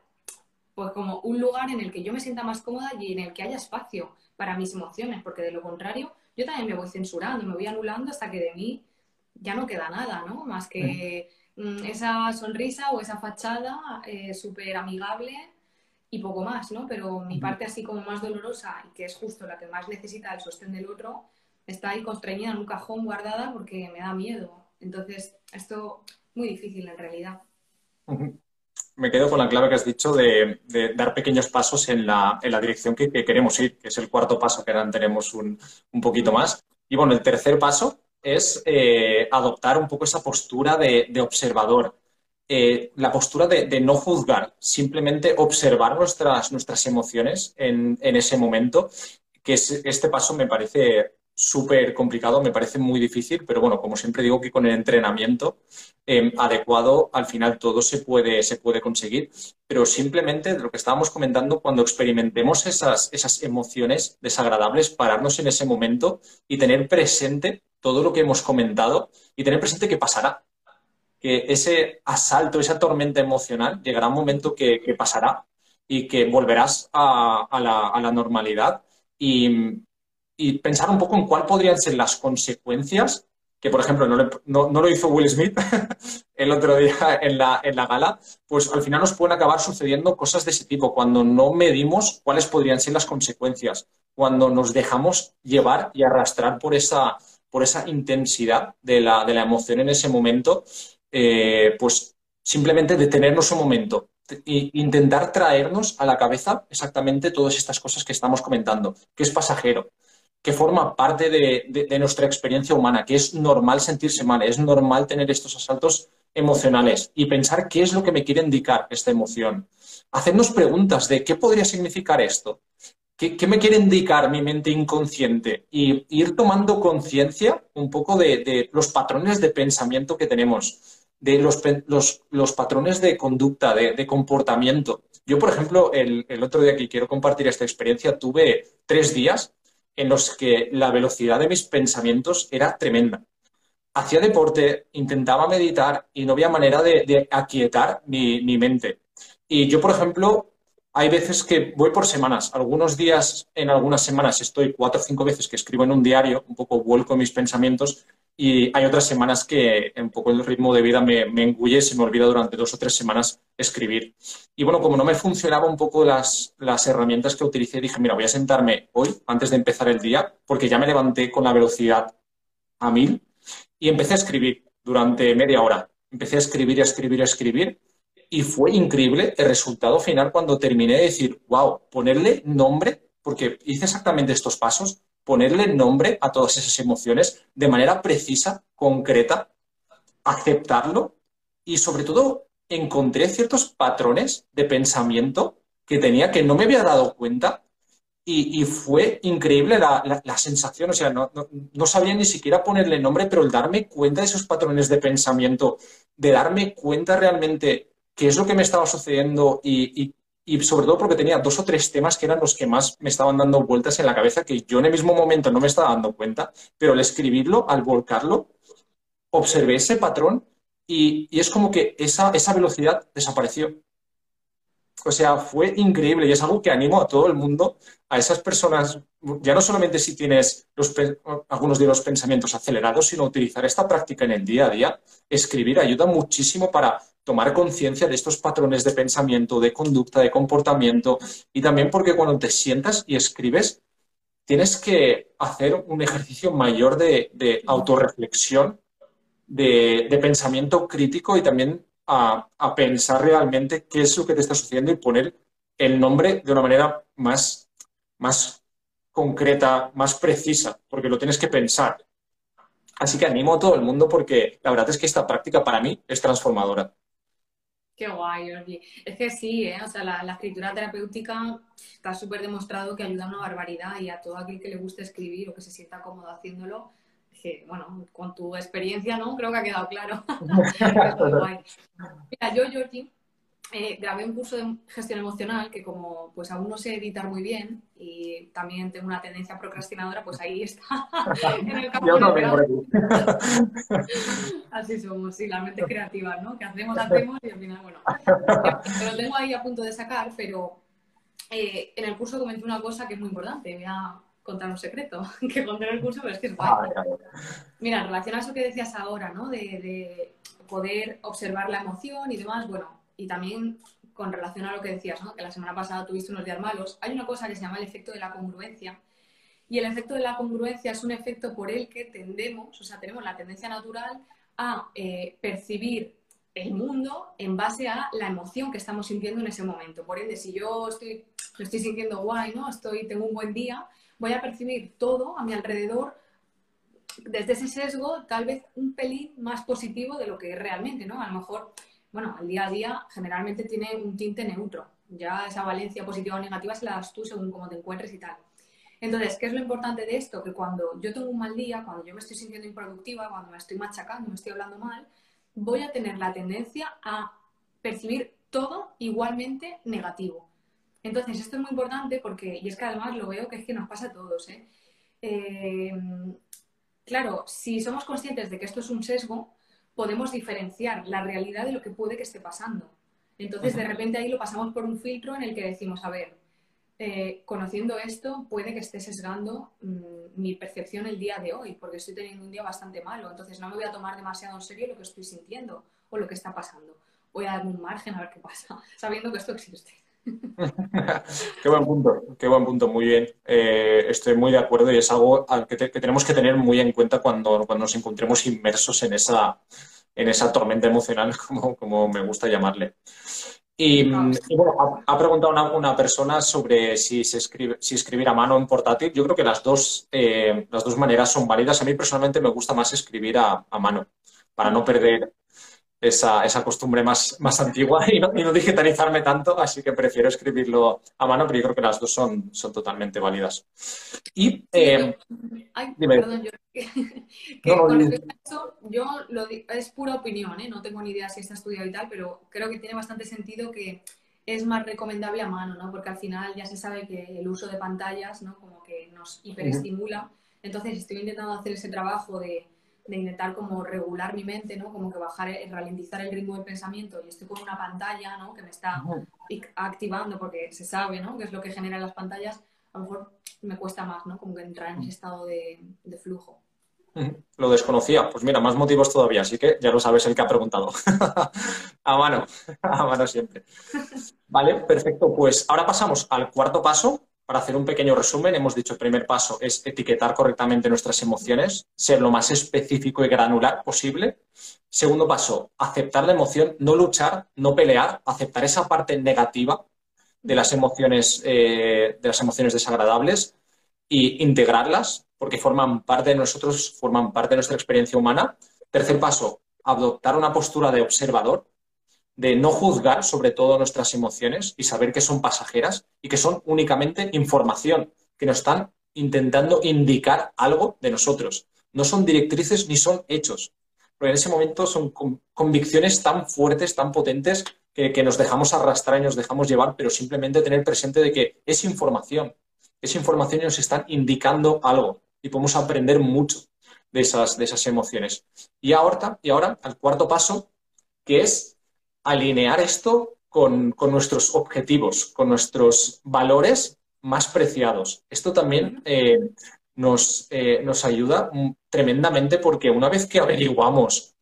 pues como un lugar en el que yo me sienta más cómoda y en el que haya espacio para mis emociones, porque de lo contrario, yo también me voy censurando, me voy anulando hasta que de mí ya no queda nada, ¿no? Más que mm, esa sonrisa o esa fachada eh, súper amigable y poco más, ¿no? Pero mi parte así como más dolorosa y que es justo la que más necesita el sostén del otro, está ahí constreñida en un cajón guardada porque me da miedo. Entonces, esto muy difícil en realidad. Me quedo con la clave que has dicho de, dar pequeños pasos en la, dirección que, queremos ir, que es el cuarto paso, que ahora tenemos un, poquito más. Y bueno, el tercer paso es eh, adoptar un poco esa postura de, observador, eh, la postura de, no juzgar, simplemente observar nuestras, nuestras emociones en, ese momento, que es, este paso me parece súper complicado, me parece muy difícil, pero bueno, como siempre digo que con el entrenamiento em, adecuado al final todo se puede, se puede conseguir, pero simplemente lo que estábamos comentando, cuando experimentemos esas, esas emociones desagradables, pararnos en ese momento y tener presente todo lo que hemos comentado y tener presente que pasará, que ese asalto, esa tormenta emocional, llegará un momento que, pasará y que volverás a, la, normalidad y, pensar un poco en cuáles podrían ser las consecuencias, que por ejemplo no, lo hizo Will Smith (laughs) el otro día en la, en la gala, pues al final nos pueden acabar sucediendo cosas de ese tipo, cuando no medimos cuáles podrían ser las consecuencias, cuando nos dejamos llevar y arrastrar por esa, por esa intensidad de la, de la emoción en ese momento eh, pues simplemente detenernos un momento e intentar traernos a la cabeza exactamente todas estas cosas que estamos comentando, que es pasajero, que forma parte de, nuestra experiencia humana, que es normal sentirse mal, es normal tener estos asaltos emocionales y pensar qué es lo que me quiere indicar esta emoción. Hacernos preguntas de qué podría significar esto, qué, me quiere indicar mi mente inconsciente y ir tomando conciencia un poco de los patrones de pensamiento que tenemos de los, los, patrones de conducta, de, comportamiento. Yo, por ejemplo, el, otro día que quiero compartir esta experiencia, tuve tres días en los que la velocidad de mis pensamientos era tremenda. Hacía deporte, intentaba meditar y no había manera de, aquietar mi, mi, mente. Y yo, por ejemplo, hay veces que voy por semanas. Algunos días, en algunas semanas, estoy cuatro o cinco veces que escribo en un diario, un poco vuelco mis pensamientos y hay otras semanas que un poco el ritmo de vida me, me engulle se me olvida durante dos o tres semanas escribir. Y bueno, como no me funcionaban un poco las, las herramientas que utilicé, dije, mira, voy a sentarme hoy antes de empezar el día, porque ya me levanté con la velocidad a mil y empecé a escribir durante media hora. Empecé a escribir, a escribir, a escribir. Y fue increíble el resultado final cuando terminé de decir, wow, ponerle nombre porque hice exactamente estos pasos, ponerle nombre a todas esas emociones de manera precisa, concreta, aceptarlo y sobre todo encontré ciertos patrones de pensamiento que tenía que no me había dado cuenta y, fue increíble la, sensación, o sea, no, no, sabía ni siquiera ponerle nombre, pero el darme cuenta de esos patrones de pensamiento, de darme cuenta realmente qué es lo que me estaba sucediendo y, y, sobre todo porque tenía dos o tres temas que eran los que más me estaban dando vueltas en la cabeza, que yo en el mismo momento no me estaba dando cuenta, pero al escribirlo, al volcarlo, observé ese patrón y, y es como que esa, esa velocidad desapareció. O sea, fue increíble y es algo que animo a todo el mundo, a esas personas, ya no solamente si tienes algunos de los pensamientos acelerados, sino utilizar esta práctica en el día a día. Escribir ayuda muchísimo para tomar conciencia de estos patrones de pensamiento, de conducta, de comportamiento y también porque cuando te sientas y escribes, tienes que hacer un ejercicio mayor de, de autorreflexión, de, pensamiento crítico y también a, pensar realmente qué es lo que te está sucediendo y poner el nombre de una manera más, más concreta, más precisa, porque lo tienes que pensar. Así que animo a todo el mundo porque la verdad es que esta práctica para mí es transformadora. Qué guay, Jordi. Es que sí, ¿eh? o sea, la, la escritura terapéutica está súper demostrado que ayuda a una barbaridad y a todo aquel que le guste escribir o que se sienta cómodo haciéndolo, bueno, con tu experiencia, ¿no? Creo que ha quedado claro. (laughs) Mira, yo, Georgie, eh, grabé un curso de gestión emocional que como pues aún no sé editar muy bien también tengo una tendencia procrastinadora, pues ahí está. (laughs) en el campo yo también. Así somos, sí, la mente (laughs) creativa, ¿no? Que hacemos, hacemos y al final, bueno. (laughs) Lo tengo ahí a punto de sacar, pero eh, en el curso comenté una cosa que es muy importante. Voy a contar un secreto que conté en el curso, pero es que es guay. Mira, en relación a eso que decías ahora, ¿no? De, poder observar la emoción y demás, bueno, y también con relación a lo que decías, ¿no? Que la semana pasada tuviste unos días malos, hay una cosa que se llama el efecto de la congruencia. Y el efecto de la congruencia es un efecto por el que tendemos, o sea, tenemos la tendencia natural a eh, percibir el mundo en base a la emoción que estamos sintiendo en ese momento. Por ende, si yo estoy, estoy sintiendo guay, ¿no? Estoy, tengo un buen día, voy a percibir todo a mi alrededor desde ese sesgo tal vez un pelín más positivo de lo que es realmente, ¿no? A lo mejor, bueno, el día a día generalmente tiene un tinte neutro. Ya esa valencia positiva o negativa se la das tú según cómo te encuentres y tal. Entonces, ¿qué es lo importante de esto? Que cuando yo tengo un mal día, cuando yo me estoy sintiendo improductiva, cuando me estoy machacando, me estoy hablando mal, voy a tener la tendencia a percibir todo igualmente negativo. Entonces, esto es muy importante porque, y es que además lo veo que es que nos pasa a todos, ¿eh? Eh, claro, si somos conscientes de que esto es un sesgo, podemos diferenciar la realidad de lo que puede que esté pasando. Entonces, de repente ahí lo pasamos por un filtro en el que decimos, a ver, eh, conociendo esto, puede que esté sesgando mm, mi percepción el día de hoy, porque estoy teniendo un día bastante malo. Entonces, no me voy a tomar demasiado en serio lo que estoy sintiendo o lo que está pasando. Voy a darme un margen a ver qué pasa, (laughs) sabiendo que esto existe. (laughs) qué buen punto, qué buen punto, muy bien. Eh, estoy muy de acuerdo y es algo que, tenemos que tener muy en cuenta cuando, cuando nos encontremos inmersos en esa, en esa tormenta emocional, (laughs) como, como me gusta llamarle. Y, bueno, ha, preguntado una, una, persona sobre si, se escribe, si escribir a mano en portátil. Yo creo que las dos, eh, las dos maneras son válidas. A mí personalmente me gusta más escribir a, a mano para no perder esa, esa costumbre más, más antigua y no, y no, digitalizarme tanto, así que prefiero escribirlo a mano, pero yo creo que las dos son, son totalmente válidas. Y, eh, Ay, perdón, yo, (laughs) con respecto a eso, yo lo, es pura opinión, ¿eh? no tengo ni idea si está estudiado y tal, pero creo que tiene bastante sentido que es más recomendable a mano, ¿no? Porque al final ya se sabe que el uso de pantallas, ¿no? Como que nos hiperestimula. Entonces estoy intentando hacer ese trabajo de de intentar como regular mi mente, ¿no? Como que bajar, ralentizar el ritmo del pensamiento y estoy con una pantalla, ¿no? Que me está activando porque se sabe, ¿no? Que es lo que generan las pantallas, a lo mejor me cuesta más, ¿no? Como que entrar en ese estado de, flujo. Lo desconocía. Pues mira, más motivos todavía, así que ya lo sabes el que ha preguntado. (laughs) a mano, (laughs) a mano siempre. Vale, perfecto. Pues ahora pasamos al cuarto paso, para hacer un pequeño resumen, hemos dicho el primer paso es etiquetar correctamente nuestras emociones, ser lo más específico y granular posible. Segundo paso, aceptar la emoción, no luchar, no pelear, aceptar esa parte negativa de las emociones, eh, de las emociones desagradables e integrarlas, porque forman parte de nosotros, forman parte de nuestra experiencia humana. Tercer paso, adoptar una postura de observador, de no juzgar sobre todo nuestras emociones y saber que son pasajeras y que son únicamente información, que nos están intentando indicar algo de nosotros. No son directrices ni son hechos. Pero en ese momento son convicciones tan fuertes, tan potentes, que, nos dejamos arrastrar y nos dejamos llevar, pero simplemente tener presente de que es información. Es información y nos están indicando algo y podemos aprender mucho de esas, de esas emociones. Y ahora, y ahora, al cuarto paso, que es alinear esto con, con nuestros objetivos, con nuestros valores más preciados. Esto también eh, nos, eh, nos ayuda tremendamente porque una vez que averiguamos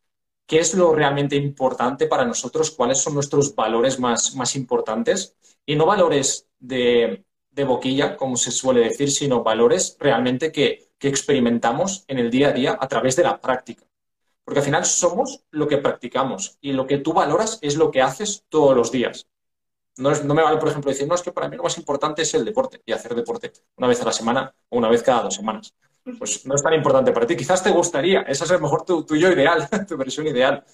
qué es lo realmente importante para nosotros, cuáles son nuestros valores más, más importantes, y no valores de, de boquilla, como se suele decir, sino valores realmente que, que experimentamos en el día a día a través de la práctica. Porque al final somos lo que practicamos y lo que tú valoras es lo que haces todos los días. No, me vale, por ejemplo, decir, no, es que para mí lo más importante es el deporte y hacer deporte una vez a la semana o una vez cada dos semanas. Pues no es tan importante para ti. Quizás te gustaría, esa es a lo mejor tu, yo ideal, (laughs) tu versión ideal.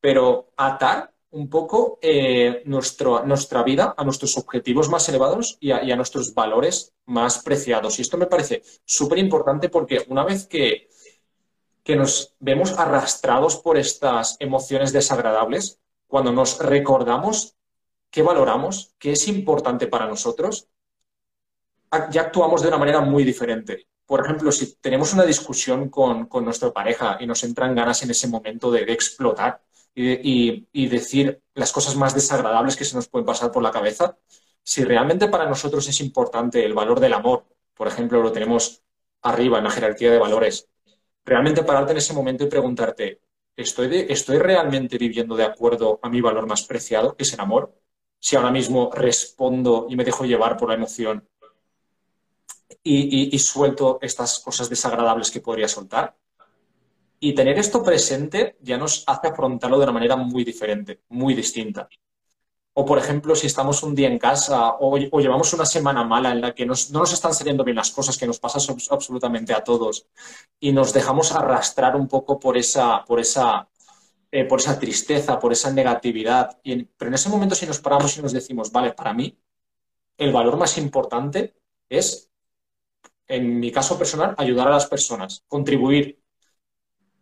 Pero atar un poco eh, nuestro, nuestra vida a nuestros objetivos más elevados y a, nuestros valores más preciados. Y esto me parece súper importante porque una vez que, que nos vemos arrastrados por estas emociones desagradables, cuando nos recordamos qué valoramos, qué es importante para nosotros, ya actuamos de una manera muy diferente. Por ejemplo, si tenemos una discusión con, nuestra pareja y nos entran ganas en ese momento de, explotar y, decir las cosas más desagradables que se nos pueden pasar por la cabeza, si realmente para nosotros es importante el valor del amor, por ejemplo, lo tenemos arriba en la jerarquía de valores, realmente pararte en ese momento y preguntarte, ¿estoy, ¿estoy realmente viviendo de acuerdo a mi valor más preciado, que es el amor? si ahora mismo respondo y me dejo llevar por la emoción y, suelto estas cosas desagradables que podría soltar. Y tener esto presente ya nos hace afrontarlo de una manera muy diferente, muy distinta. O, por ejemplo, si estamos un día en casa o, llevamos una semana mala en la que no nos están saliendo bien las cosas, que nos pasa absolutamente a todos, y nos dejamos arrastrar un poco por esa, por esa eh, por esa tristeza, por esa negatividad. Y pero en ese momento si nos paramos y nos decimos, vale, para mí el valor más importante es, en mi caso personal, ayudar a las personas, contribuir.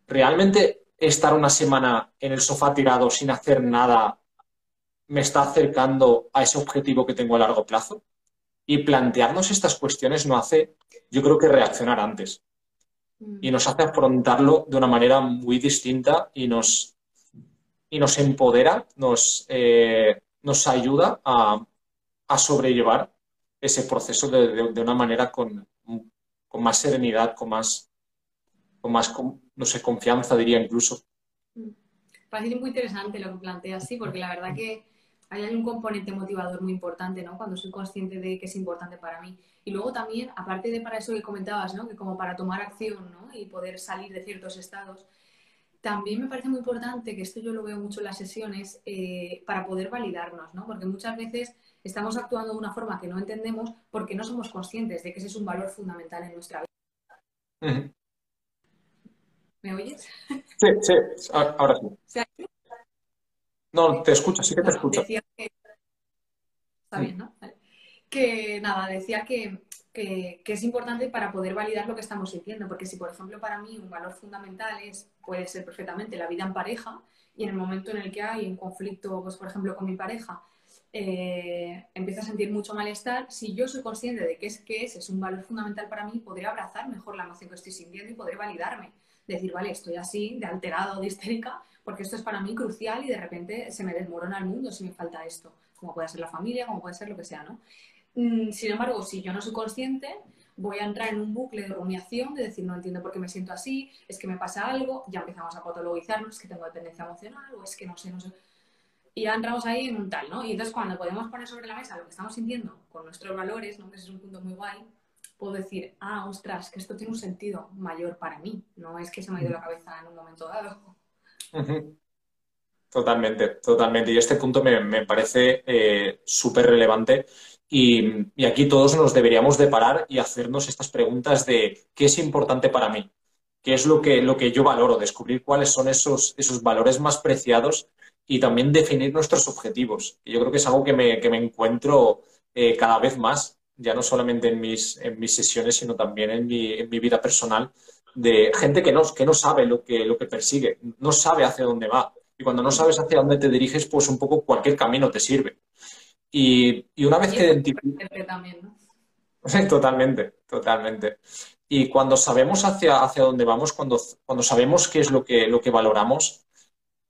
Realmente estar una semana en el sofá tirado sin hacer nada me está acercando a ese objetivo que tengo a largo plazo. Y plantearnos estas cuestiones no hace, yo creo que reaccionar antes. Mm. Y nos hace afrontarlo de una manera muy distinta y nos y nos empodera, nos, eh, nos ayuda a, sobrellevar ese proceso de, una manera con, con, más serenidad, con más, con más no sé, confianza, diría incluso. Parece muy interesante lo que planteas, sí, porque la verdad que hay un componente motivador muy importante, ¿no? Cuando soy consciente de que es importante para mí. Y luego también, aparte de para eso que comentabas, ¿no? Que como para tomar acción, ¿no? Y poder salir de ciertos estados, también me parece muy importante, que esto yo lo veo mucho en las sesiones, eh, para poder validarnos, ¿no? Porque muchas veces estamos actuando de una forma que no entendemos porque no somos conscientes de que ese es un valor fundamental en nuestra vida. ¿Me oyes? Sí, sí, ahora sí. (laughs) No, te escucho, sí que te escucho. que... Está bien, ¿no? Que nada, decía que que, es importante para poder validar lo que estamos sintiendo. Porque si, por ejemplo, para mí un valor fundamental es, puede ser perfectamente la vida en pareja, y en el momento en el que hay un conflicto, pues, por ejemplo, con mi pareja, eh, empiezo a sentir mucho malestar, si yo soy consciente de que, es, que ese es un valor fundamental para mí, podré abrazar mejor la emoción que estoy sintiendo y podré validarme. Decir, vale, estoy así, de alterado de histérica, porque esto es para mí crucial y de repente se me desmorona el mundo si me falta esto, como puede ser la familia, como puede ser lo que sea, ¿no? Mm, sin embargo, si yo no soy consciente, voy a entrar en un bucle de rumiación, de decir, no entiendo por qué me siento así, es que me pasa algo, ya empezamos a patologizarnos, es que tengo dependencia emocional o es que no sé, no sé. Y ya entramos ahí en un tal, ¿no? Y entonces cuando podemos poner sobre la mesa lo que estamos sintiendo con nuestros valores, ¿no? Que ese es un punto muy guay, puedo decir, ah, ostras, que esto tiene un sentido mayor para mí, no es que se me ha ido la cabeza en un momento dado. Totalmente, totalmente. Y este punto me, parece eh, súper relevante. Y, aquí todos nos deberíamos de parar y hacernos estas preguntas de qué es importante para mí, qué es lo que, lo que yo valoro, descubrir cuáles son esos, esos valores más preciados y también definir nuestros objetivos. Y yo creo que es algo que me, encuentro eh, cada vez más, ya no solamente en mis, en mis sesiones, sino también en mi, en mi vida personal, de gente que no, que no sabe lo que, lo que persigue, no sabe hacia dónde va. Y cuando no sabes hacia dónde te diriges, pues un poco cualquier camino te sirve. Y, una vez que identificas... (laughs) Totalmente, totalmente. Y cuando sabemos hacia, hacia dónde vamos, cuando, cuando sabemos qué es lo que, lo que valoramos,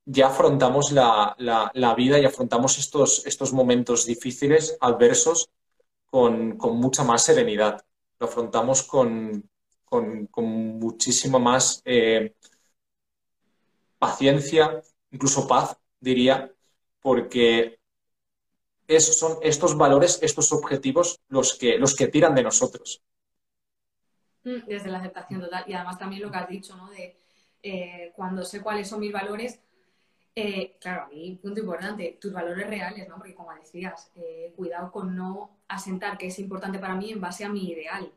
ya afrontamos la, vida y afrontamos estos, estos momentos difíciles, adversos, con, mucha más serenidad. Lo afrontamos con, muchísima más eh, paciencia, incluso paz, diría, porque esos son estos valores, estos objetivos los que, los que tiran de nosotros. Mm, desde la aceptación total. Y además también lo que has dicho, ¿no? De eh, cuando sé cuáles son mis valores, eh, claro, un punto importante, tus valores reales, ¿no? Porque como decías, eh, cuidado con no asentar que es importante para mí en base a mi ideal.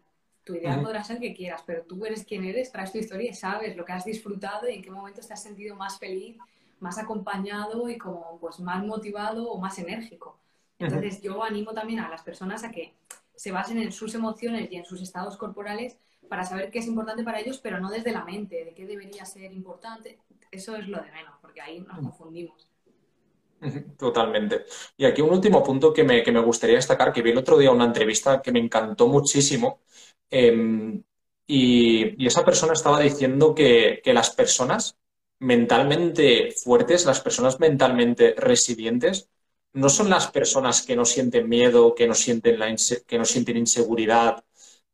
Tu ideal podrá ser que quieras, pero tú eres quien eres, traes tu historia y sabes lo que has disfrutado y en qué momento te has sentido más feliz, más acompañado y como pues más motivado o más enérgico. Entonces yo animo también a las personas a que se basen en sus emociones y en sus estados corporales para saber qué es importante para ellos, pero no desde la mente, de qué debería ser importante. Eso es lo de menos, porque ahí nos confundimos. Totalmente. Y aquí un último punto que me, gustaría destacar, que vi el otro día una entrevista que me encantó muchísimo, em, y, esa persona estaba diciendo que, las personas mentalmente fuertes, las personas mentalmente resilientes, no son las personas que no sienten miedo, que no sienten, la que no sienten inseguridad,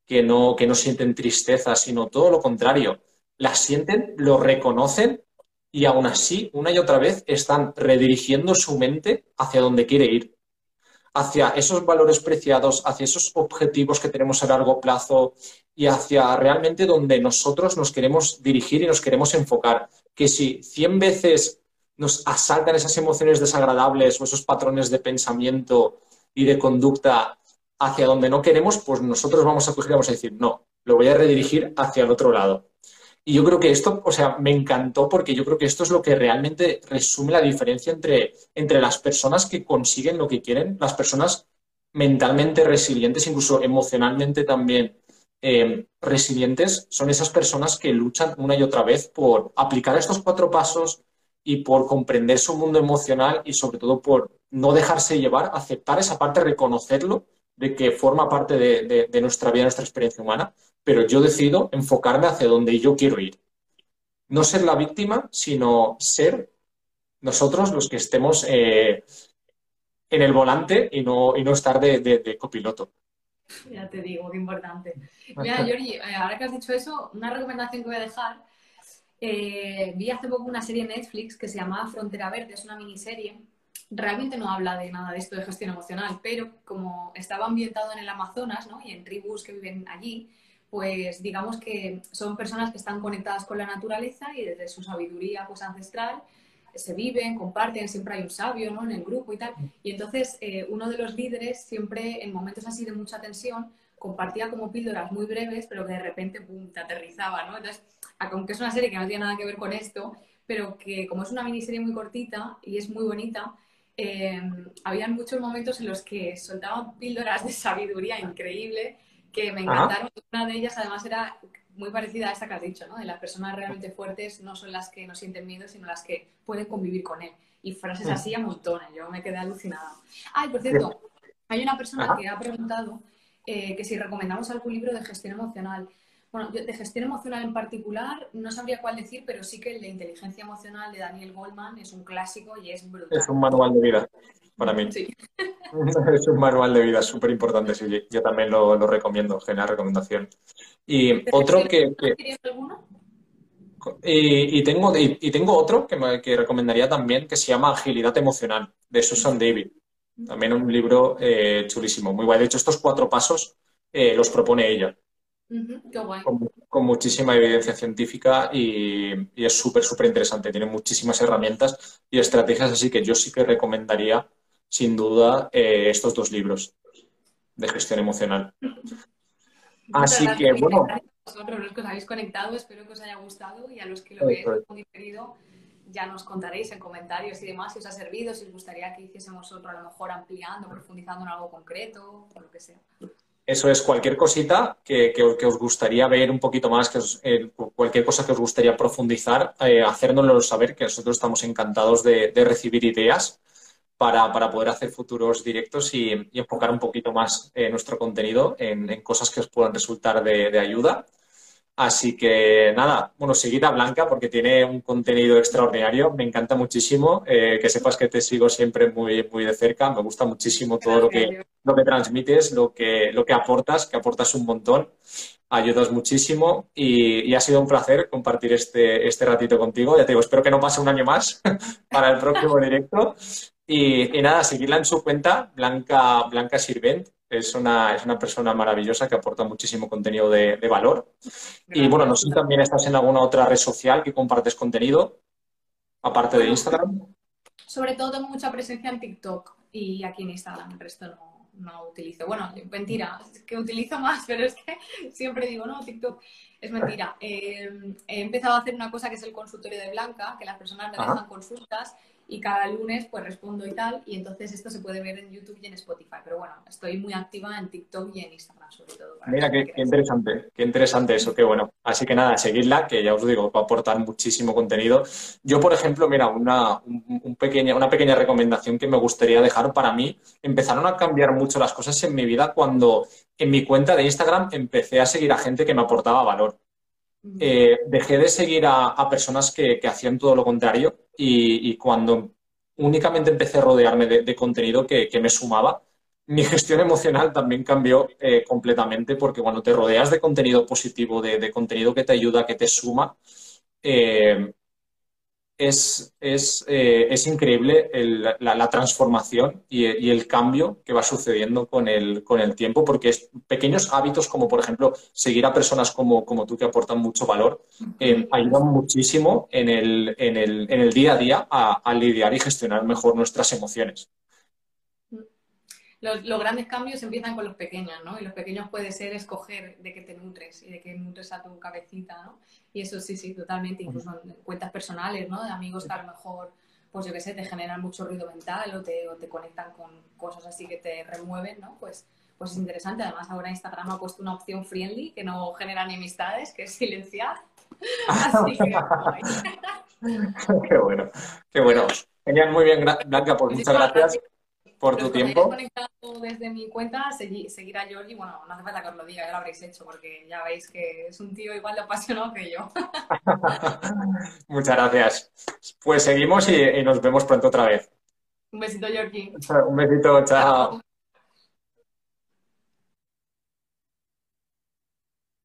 que no, que no sienten tristeza, sino todo lo contrario. Las sienten, lo reconocen y aún así, una y otra vez, están redirigiendo su mente hacia donde quiere ir, hacia esos valores preciados, hacia esos objetivos que tenemos a largo plazo y hacia realmente donde nosotros nos queremos dirigir y nos queremos enfocar. Que si 100 veces nos asaltan esas emociones desagradables o esos patrones de pensamiento y de conducta hacia donde no queremos, pues nosotros vamos a coger y vamos a decir, no, lo voy a redirigir hacia el otro lado. Y yo creo que esto, o sea, me encantó porque yo creo que esto es lo que realmente resume la diferencia entre, entre las personas que consiguen lo que quieren, las personas mentalmente resilientes, incluso emocionalmente también eh, resilientes, son esas personas que luchan una y otra vez por aplicar estos cuatro pasos y por comprender su mundo emocional y sobre todo por no dejarse llevar, aceptar esa parte, reconocerlo de que forma parte de, nuestra vida, nuestra experiencia humana, pero yo decido enfocarme hacia donde yo quiero ir. No ser la víctima, sino ser nosotros los que estemos eh, en el volante y no, y no estar de, copiloto. Ya te digo, qué importante. Mira, Jordi, eh, ahora que has dicho eso, una recomendación que voy a dejar. Eh, vi hace poco una serie en Netflix que se llamaba Frontera Verde, es una miniserie realmente no habla de nada de esto de gestión emocional, pero como estaba ambientado en el Amazonas ¿no? y en tribus que viven allí, pues digamos que son personas que están conectadas con la naturaleza y desde su sabiduría pues, ancestral se viven, comparten, siempre hay un sabio ¿no? en el grupo y tal. Y entonces eh, uno de los líderes siempre en momentos así de mucha tensión compartía como píldoras muy breves, pero que de repente ¡pum! te aterrizaba, ¿no? Entonces, aunque es una serie que no tiene nada que ver con esto, pero que como es una miniserie muy cortita y es muy bonita, eh, habían muchos momentos en los que soltaban píldoras de sabiduría increíble que me encantaron. Una de ellas, además, era muy parecida a esta que has dicho, ¿no? De las personas realmente fuertes no son las que no sienten miedo, sino las que pueden convivir con él. Y frases mm. así a montones, yo me quedé alucinada. Ay, por cierto, hay una persona que ha preguntado eh, que si recomendamos algún libro de gestión emocional. Bueno, de gestión emocional en particular no sabría cuál decir, pero sí que el de inteligencia emocional de Daniel Goldman es un clásico y es brutal. Es un manual de vida para mí. Sí. (laughs) es un manual de vida súper importante, sí. Yo también lo, recomiendo, genial recomendación. Y otro que... alguno? Y, tengo, y, tengo otro que, que recomendaría también que se llama Agilidad Emocional, de Susan David. También un libro eh, chulísimo, muy guay. De hecho, estos cuatro pasos eh, los propone ella. con, muchísima evidencia científica y, es súper, súper interesante. Tiene muchísimas herramientas y estrategias, así que yo sí que recomendaría, sin duda, eh, estos dos libros de gestión emocional. Así que, bueno. A vosotros los que os habéis conectado, espero que os haya gustado y a los que lo veis diferido, ya nos contaréis en comentarios y demás si os ha servido, si os gustaría que hiciésemos otro, a lo mejor ampliando, profundizando en algo concreto, o lo que sea. Eso es cualquier cosita que, os gustaría ver un poquito más, que eh, cualquier cosa que os gustaría profundizar, eh, hacérnoslo saber, que nosotros estamos encantados de, recibir ideas para, poder hacer futuros directos y, enfocar un poquito más eh, nuestro contenido en, cosas que os puedan resultar de ayuda. Así que nada, bueno, seguid a Blanca porque tiene un contenido extraordinario, me encanta muchísimo, eh, que sepas que te sigo siempre muy, muy de cerca, me gusta muchísimo todo lo que, lo que transmites, lo que, lo que aportas, que aportas un montón, ayudas muchísimo y, ha sido un placer compartir este, este ratito contigo. Ya te digo, espero que no pase un año más (laughs) para el próximo (laughs) directo. Y, y, nada, seguidla en su cuenta, Blanca, Blanca Sirvent, es una, es una persona maravillosa que aporta muchísimo contenido de, valor. Y bueno, no sé si también estás en alguna otra red social que compartes contenido, aparte de Instagram. Sobre todo tengo mucha presencia en TikTok y aquí en Instagram, el resto no, no utilizo. Bueno, mentira, es que utilizo más, pero es que siempre digo, no, TikTok es mentira. (laughs) Eh, he empezado a hacer una cosa que es el consultorio de Blanca, que las personas me dejan consultas y cada lunes pues respondo y tal, y entonces esto se puede ver en YouTube y en Spotify, pero bueno, estoy muy activa en TikTok y en Instagram sobre todo. Mira, qué, interesante, qué interesante eso, qué bueno. Así que nada, seguidla, que ya os digo, va a aportar muchísimo contenido. Yo, por ejemplo, mira, una, un, pequeña, una pequeña recomendación que me gustaría dejar para mí, empezaron a cambiar mucho las cosas en mi vida cuando en mi cuenta de Instagram empecé a seguir a gente que me aportaba valor. Eh, dejé de seguir a, personas que, hacían todo lo contrario y, cuando únicamente empecé a rodearme de, contenido que, me sumaba, mi (laughs) gestión emocional también cambió eh, completamente porque cuando te rodeas de contenido positivo, de, contenido que te ayuda, que te suma, eh, es, es, eh, es increíble la, transformación y, el cambio que va sucediendo con el, con el tiempo, porque es, pequeños hábitos como, por ejemplo, seguir a personas como, como tú que aportan mucho valor, eh, ayudan muchísimo en el, en, el, en el, día a día a lidiar y gestionar mejor nuestras emociones los, grandes cambios empiezan con los pequeños, ¿no? Y los pequeños puede ser escoger de qué te nutres y de qué nutres a tu cabecita, ¿no? Y eso sí, sí, totalmente, incluso en cuentas personales, ¿no? De amigos que a lo mejor, pues yo qué sé, te generan mucho ruido mental o te, o te conectan con cosas así que te remueven, ¿no? Pues, pues es interesante. Además, ahora Instagram ha puesto una opción friendly que no genera ni amistades, que es silenciar. (laughs) Así que... (laughs) qué bueno, qué bueno. Genial, muy bien, Blanca, pues muchas gracias por tu tiempo. conectado desde mi cuenta, seguir, seguir a Jordi, bueno, no hace falta que os lo diga, ya lo habréis hecho, porque ya veis que es un tío igual de apasionado que yo. (laughs) Muchas gracias. Pues seguimos y, y nos vemos pronto otra vez. Un besito, Jordi. Un besito, chao.